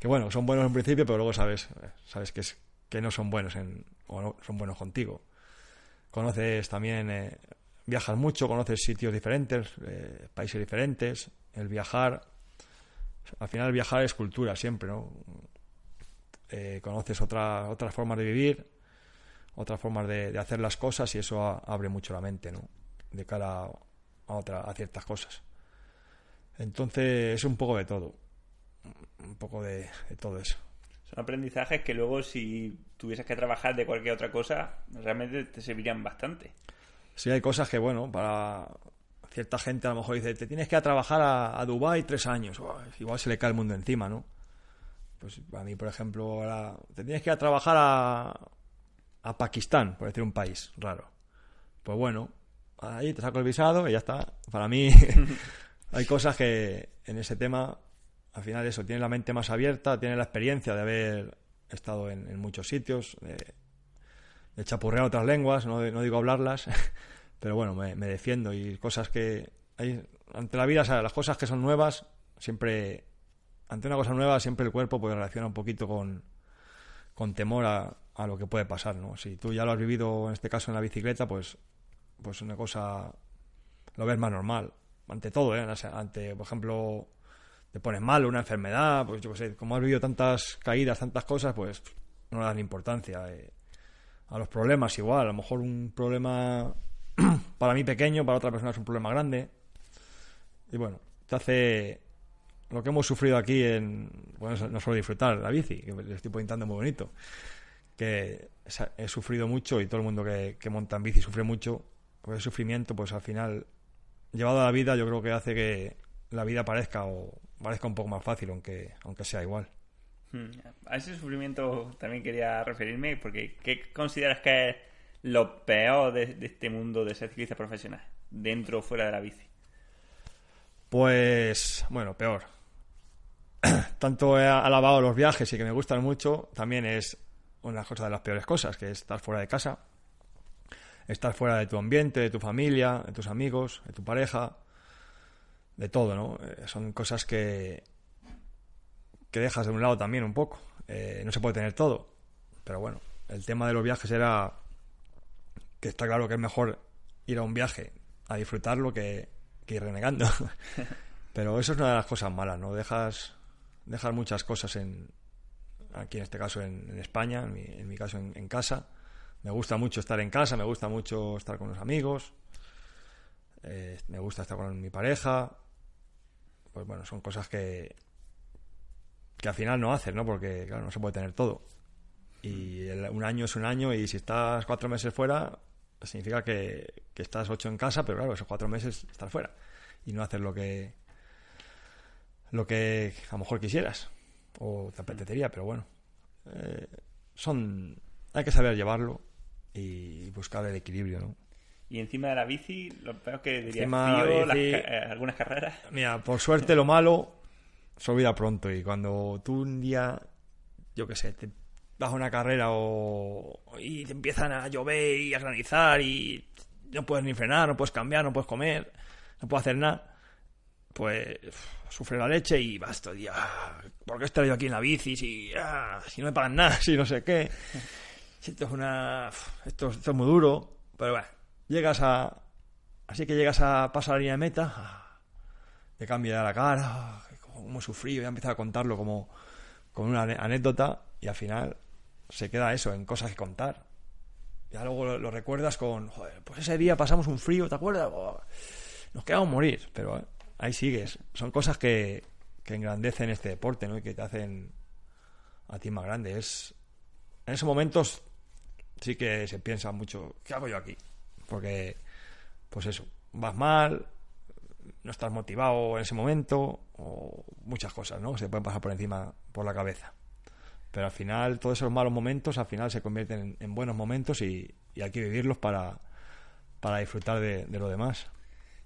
Speaker 2: que bueno, son buenos en principio, pero luego sabes, sabes que, es, que no son buenos en, o no son buenos contigo. Conoces también, eh, viajas mucho, conoces sitios diferentes, eh, países diferentes. El viajar Al final viajar es cultura siempre, ¿no? Eh, conoces otra, otras formas de vivir, otras formas de, hacer las cosas y eso abre mucho la mente, ¿no? De cara a, otra, a ciertas cosas. Entonces es un poco de todo, un poco de, todo eso.
Speaker 1: Son aprendizajes que luego si tuvieses que trabajar de cualquier otra cosa, realmente te servirían bastante.
Speaker 2: Sí, hay cosas que, bueno, para cierta gente a lo mejor dice, te tienes que ir a trabajar a, a Dubái tres años. igual se le cae el mundo encima, ¿no? Pues a mí, por ejemplo, ahora te tienes que ir a trabajar a, a Pakistán, por decir un país raro. Pues bueno, ahí te saco el visado y ya está. Para mí <laughs> hay cosas que en ese tema, al final eso, tienes la mente más abierta, tienes la experiencia de haber estado en, muchos sitios, de, chapurrear otras lenguas, no, no digo hablarlas, <laughs> pero bueno, me, defiendo y cosas que hay, ante la vida, las cosas que son nuevas, siempre, ante una cosa nueva, siempre el cuerpo pues reacciona un poquito con, con temor a, a lo que puede pasar, ¿no? Si tú ya lo has vivido, en este caso en la bicicleta, pues, pues una cosa lo ves más normal. Ante todo, ¿eh? Ante, por ejemplo, te pones mal, una enfermedad, pues yo qué sé, como has vivido tantas caídas, tantas cosas, pues no le das ni importancia. Eh. A los problemas igual, a lo mejor un problema <clears throat> para mí pequeño, para otra persona es un problema grande. Y bueno, te hace lo que hemos sufrido aquí en... Bueno, no solo disfrutar la bici, que le estoy pintando muy bonito que he sufrido mucho y todo el mundo que, monta en bici sufre mucho, pues el sufrimiento, pues al final, llevado a la vida, yo creo que hace que la vida parezca o parezca un poco más fácil, aunque, aunque sea igual.
Speaker 1: Hmm. A ese sufrimiento también quería referirme, porque ¿qué consideras que es lo peor de, este mundo de ser ciclista profesional, dentro o fuera de la bici?
Speaker 2: Pues, bueno, peor. <clears throat> Tanto he alabado los viajes y que me gustan mucho, también es una cosa de las peores cosas, que es estar fuera de casa, estar fuera de tu ambiente, de tu familia, de tus amigos, de tu pareja, de todo, ¿no? Eh, son cosas que, que dejas de un lado también un poco. Eh, no se puede tener todo, pero bueno, el tema de los viajes era que está claro que es mejor ir a un viaje a disfrutarlo que, que ir renegando. <laughs> pero eso es una de las cosas malas, ¿no? Dejas, dejas muchas cosas en, aquí en este caso en, España, en mi, caso en, casa. Me gusta mucho estar en casa, me gusta mucho estar con los amigos, eh, me gusta estar con mi pareja. Pues bueno, son cosas que, que al final no haces, ¿no? Porque, claro, no se puede tener todo. Y un año es un año y si estás cuatro meses fuera, significa que, que estás ocho en casa, pero claro, esos cuatro meses estás fuera y no hacer lo que lo que a lo mejor quisieras o te apetecería, pero bueno. Eh, son. Hay que saber llevarlo y buscar el equilibrio, ¿no?
Speaker 1: Y encima de la bici, lo peor que diría frío, eh, algunas carreras.
Speaker 2: Mira, por suerte lo malo se olvida pronto. Y cuando tú un día, yo qué sé, te vas a una carrera o y te empiezan a llover y a granizar y no puedes ni frenar, no puedes cambiar, no puedes comer, no puedes hacer nada, pues sufre la leche y vas todo día, ¿por qué estoy yo aquí en la bici si, ah, si no me pagan nada, <laughs> si no sé qué? <laughs> Esto es una... Esto, es muy duro, pero bueno, llegas a... Así que llegas a pasar la línea de meta, ah, te cambia la cara, como sufrí, voy a empezar a contarlo como, como una anécdota y al final se queda eso, en cosas que contar. Ya luego lo, recuerdas con, joder, pues ese día pasamos un frío, ¿te acuerdas? Oh, nos quedamos morir, pero ahí sigues. Son cosas que, que engrandecen este deporte, ¿no? Y que te hacen a ti más grande. Es, en esos momentos sí que se piensa mucho, ¿qué hago yo aquí? Porque, pues eso, vas mal, no estás motivado en ese momento, o muchas cosas, ¿no? Se pueden pasar por encima, por la cabeza. Pero al final, todos esos malos momentos, al final se convierten en, buenos momentos y, hay que vivirlos para, para disfrutar de lo demás.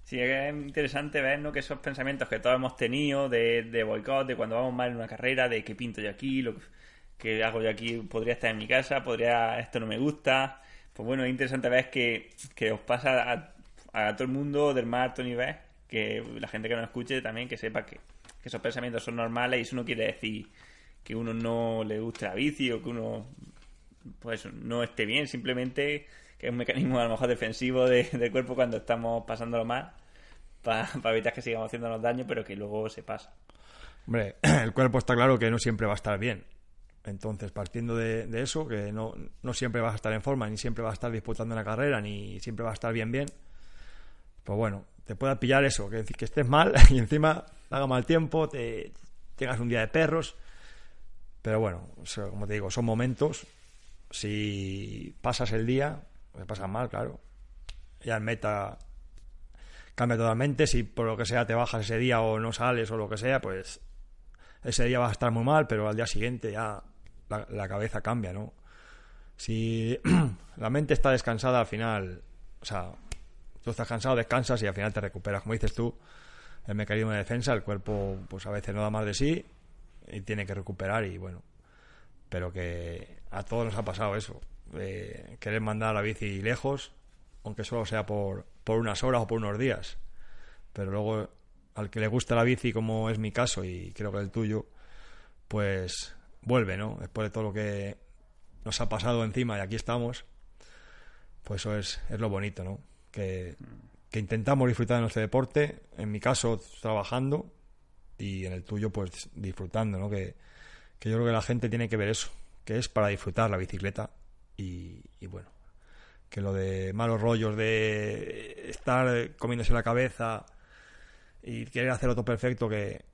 Speaker 1: Sí, es interesante ver ¿no? que esos pensamientos que todos hemos tenido de, de boicot, de cuando vamos mal en una carrera, de qué pinto yo aquí, lo que hago yo aquí, podría estar en mi casa, podría, esto no me gusta. Pues bueno, es interesante ver que, que os pasa a, todo el mundo del más alto nivel, que la gente que nos escuche también que sepa que, que esos pensamientos son normales y eso no quiere decir que uno no le guste la bici o que uno pues no esté bien, simplemente que es un mecanismo a lo mejor defensivo de, del cuerpo cuando estamos pasándolo mal, para evitar que sigamos haciéndonos daño, pero que luego se pasa.
Speaker 2: Hombre, <clears throat> el cuerpo está claro que no siempre va a estar bien. Entonces, partiendo de, eso, que no, no, siempre vas a estar en forma, ni siempre vas a estar disputando una carrera, ni siempre vas a estar bien, bien, pues bueno, te pueda pillar eso, que, que estés mal <laughs> y encima haga mal tiempo, te tengas un día de perros. Pero bueno, como te digo, son momentos. Si pasas el día, pues pasas mal, claro. Ya en meta cambia totalmente. Si por lo que sea te bajas ese día o no sales o lo que sea, pues ese día vas a estar muy mal, pero al día siguiente ya la, cabeza cambia, ¿no? Si <clears throat> la mente está descansada, al final, o sea, tú estás cansado, descansas y al final te recuperas. Como dices tú, el mecanismo de defensa, el cuerpo, pues a veces no da más de sí y tiene que recuperar y bueno, pero que a todos nos ha pasado eso, querer mandar la bici lejos, aunque solo sea por, por unas horas o por unos días, pero luego al que le gusta la bici, como es mi caso y creo que el tuyo, pues vuelve, ¿no? Después de todo lo que nos ha pasado encima y aquí estamos, pues eso es, es lo bonito, ¿no? Que, que intentamos disfrutar de nuestro deporte, en mi caso trabajando y en el tuyo pues disfrutando, ¿no? Que, que yo creo que la gente tiene que ver eso, que es para disfrutar la bicicleta y, y bueno, que lo de malos rollos de estar comiéndose la cabeza y querer hacer todo perfecto, que,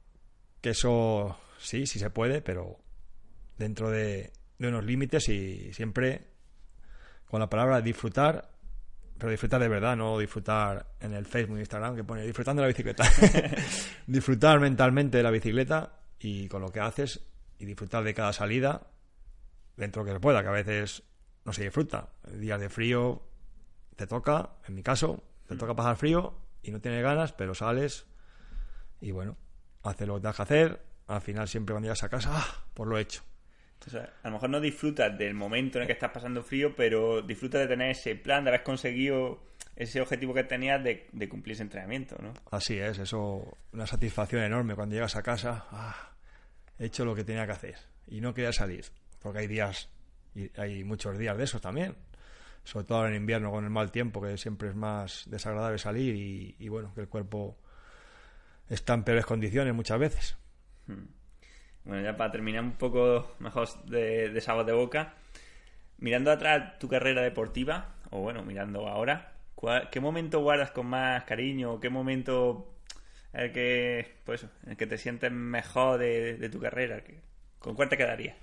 Speaker 2: eso sí, sí se puede, pero dentro de, unos límites y siempre con la palabra disfrutar, pero disfrutar de verdad, no disfrutar en el Facebook, Instagram, que pone disfrutando de la bicicleta. <laughs> disfrutar mentalmente de la bicicleta y con lo que haces y disfrutar de cada salida dentro que se pueda, que a veces no se disfruta. Días de frío te toca, en mi caso, te toca pasar frío y no tienes ganas, pero sales y bueno, haces lo que tienes que hacer. Al final, siempre cuando llegas a casa, ¡ah! Pues lo
Speaker 1: a lo mejor no disfrutas del momento en el que estás pasando frío, pero disfrutas de tener ese plan, de haber conseguido ese objetivo que tenías de, cumplir ese entrenamiento, ¿no?
Speaker 2: Así es, eso, una satisfacción enorme cuando llegas a casa, ¡ah! he hecho lo que tenía que hacer y no quería salir, porque hay días, y hay muchos días de esos también, sobre todo en invierno con el mal tiempo, que siempre es más desagradable salir y bueno, que el cuerpo está en peores condiciones muchas veces. Hmm.
Speaker 1: Bueno, ya para terminar un poco mejor de, de sabor de boca, mirando atrás tu carrera deportiva, o bueno, mirando ahora, ¿qué momento guardas con más cariño? ¿Qué momento el que, pues, el que te sientes mejor de, tu carrera? ¿Con cuál te quedaría?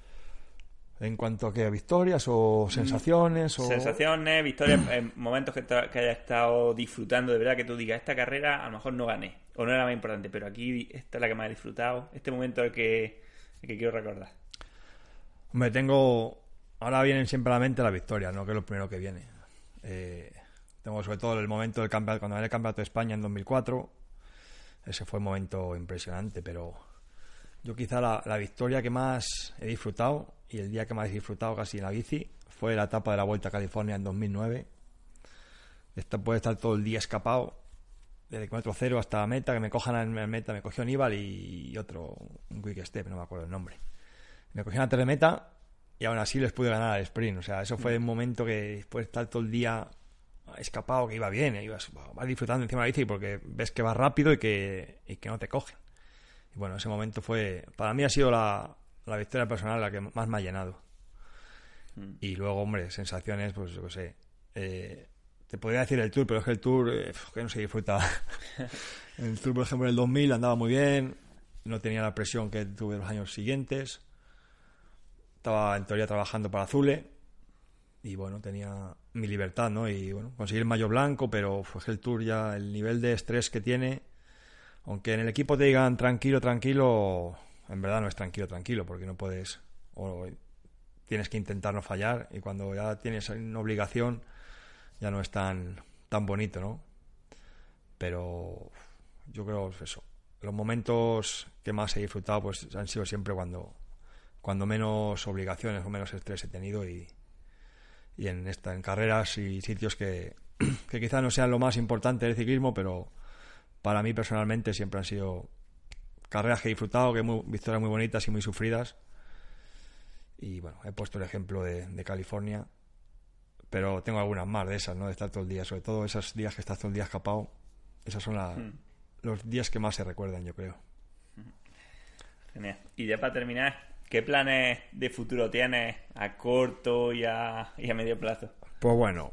Speaker 2: En cuanto a que victorias o sensaciones o...
Speaker 1: Sensaciones, victorias, momentos que, que hayas estado disfrutando de verdad, que tú digas, esta carrera a lo mejor no gané, o no era más importante, pero aquí esta es la que más he disfrutado, este momento el que, que quiero recordar.
Speaker 2: Me tengo... Ahora vienen siempre a la mente las victorias, ¿no? Que es lo primero que viene. Eh, tengo sobre todo el momento del campeonato, cuando gané el campeonato de España en 2004. Ese fue un momento impresionante, pero yo quizá la, la victoria que más he disfrutado y el día que más he disfrutado casi en la bici fue la etapa de la Vuelta a California en 2009. Esta puede estar todo el día escapado, desde kilómetro cero hasta meta, que me cojan en meta, me cogió Aníbal y otro, un quick step, no me acuerdo el nombre. Me cogieron a meta y aún así les pude ganar al sprint. O sea, eso fue un momento que después de estar todo el día escapado, que iba bien, ibas, vas disfrutando encima de la bici porque ves que vas rápido y que, y que no te cogen. Y bueno, ese momento fue, para mí ha sido la, la victoria personal la que más me ha llenado. Mm. Y luego, hombre, sensaciones, pues yo qué sé. Eh, te podría decir el tour, pero es que el tour, eh, que no se disfruta. <laughs> el tour, por ejemplo, en el 2000 andaba muy bien, no tenía la presión que tuve los años siguientes. Estaba en teoría trabajando para Azule y bueno, tenía mi libertad, ¿no? Y bueno, conseguir el mayo blanco, pero fue el tour ya, el nivel de estrés que tiene, aunque en el equipo te digan tranquilo, tranquilo, en verdad no es tranquilo, tranquilo, porque no puedes, o tienes que intentar no fallar, y cuando ya tienes una obligación, ya no es tan, tan bonito, ¿no? Pero yo creo eso. Los momentos que más he disfrutado pues han sido siempre cuando, cuando menos obligaciones o menos estrés he tenido y, y en, esta, en carreras y sitios que, <clears throat> que quizás no sean lo más importante del ciclismo, pero para mí personalmente siempre han sido carreras que he disfrutado, que muy, victorias muy bonitas y muy sufridas. Y bueno, he puesto el ejemplo de, California, pero tengo algunas más de esas, ¿no? De estar todo el día, sobre todo esos días que estás todo el día escapado. Esos son hmm. los días que más se recuerdan, yo creo.
Speaker 1: Genial. Y ya para terminar, ¿qué planes de futuro tienes a corto y a, y a medio plazo?
Speaker 2: Pues bueno,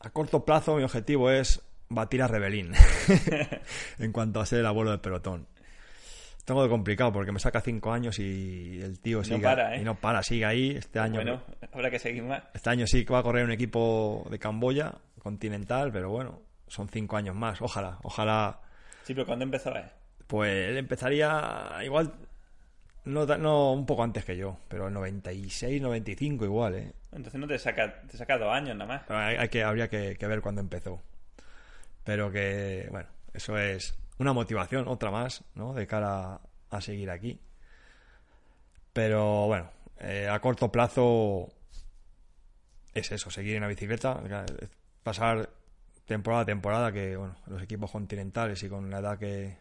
Speaker 2: a corto plazo mi objetivo es batir a Rebelín <laughs> <laughs> en cuanto a ser el abuelo del pelotón. Tengo de complicado porque me saca cinco años y el tío sigue
Speaker 1: para, ¿eh?
Speaker 2: y no para, sigue ahí. Este año,
Speaker 1: Bueno, habrá que seguir más.
Speaker 2: este año sí que va a correr un equipo de Camboya continental, pero bueno, son cinco años más. Ojalá, ojalá.
Speaker 1: Sí, pero ¿cuándo empezó a
Speaker 2: Pues él empezaría igual, no, no un poco antes que yo, pero en 96, 95 igual, ¿eh?
Speaker 1: Entonces no te saca, te saca dos años nada más.
Speaker 2: Hay, hay que, habría que, que ver cuándo empezó. Pero que, bueno, eso es una motivación, otra más, ¿no? De cara a, seguir aquí. Pero bueno, eh, a corto plazo es eso, seguir en la bicicleta, pasar temporada a temporada, que bueno, los equipos continentales y con la edad que,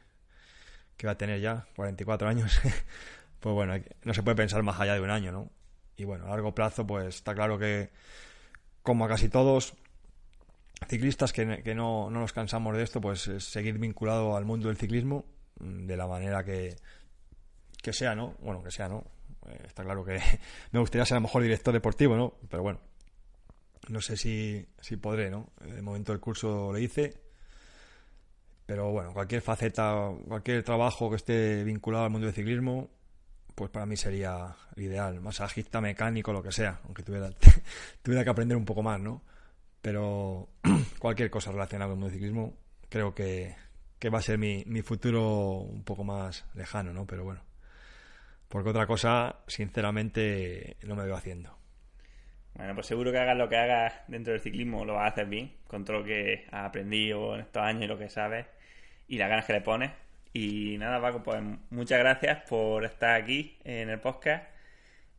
Speaker 2: que va a tener ya, 44 años, <laughs> pues bueno, no se puede pensar más allá de un año, ¿no? Y bueno, a largo plazo, pues está claro que, como a casi todos, ciclistas que, no, no nos cansamos de esto, pues es seguir vinculado al mundo del ciclismo mm, de la manera que, que sea, ¿no? Bueno, que sea, ¿no? Eh, está claro que <laughs> me gustaría ser a lo mejor director deportivo, ¿no? Pero bueno, no sé si, si podré, ¿no? De momento el curso lo hice, pero bueno, cualquier faceta, cualquier trabajo que esté vinculado al mundo del ciclismo, pues para mí sería el ideal, masajista, mecánico, lo que sea, aunque tuviera, <laughs> tuviera que aprender un poco más, ¿no? Pero <clears throat> cualquier cosa relacionada con el ciclismo creo que, que va a ser mi, mi futuro un poco más lejano, ¿no? Pero bueno, porque otra cosa, sinceramente, no me veo haciendo.
Speaker 1: Bueno, pues seguro que hagas lo que hagas dentro del ciclismo lo vas a hacer bien, con todo lo que has aprendido en estos años y lo que sabes y las ganas que le pones. Y nada, Paco, pues muchas gracias por estar aquí en el podcast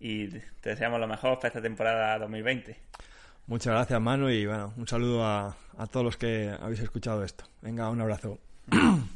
Speaker 1: y te deseamos lo mejor para esta temporada 2020.
Speaker 2: Muchas gracias, Manu, y bueno, un saludo a, a todos los que habéis escuchado esto. Venga, un abrazo. <clears throat>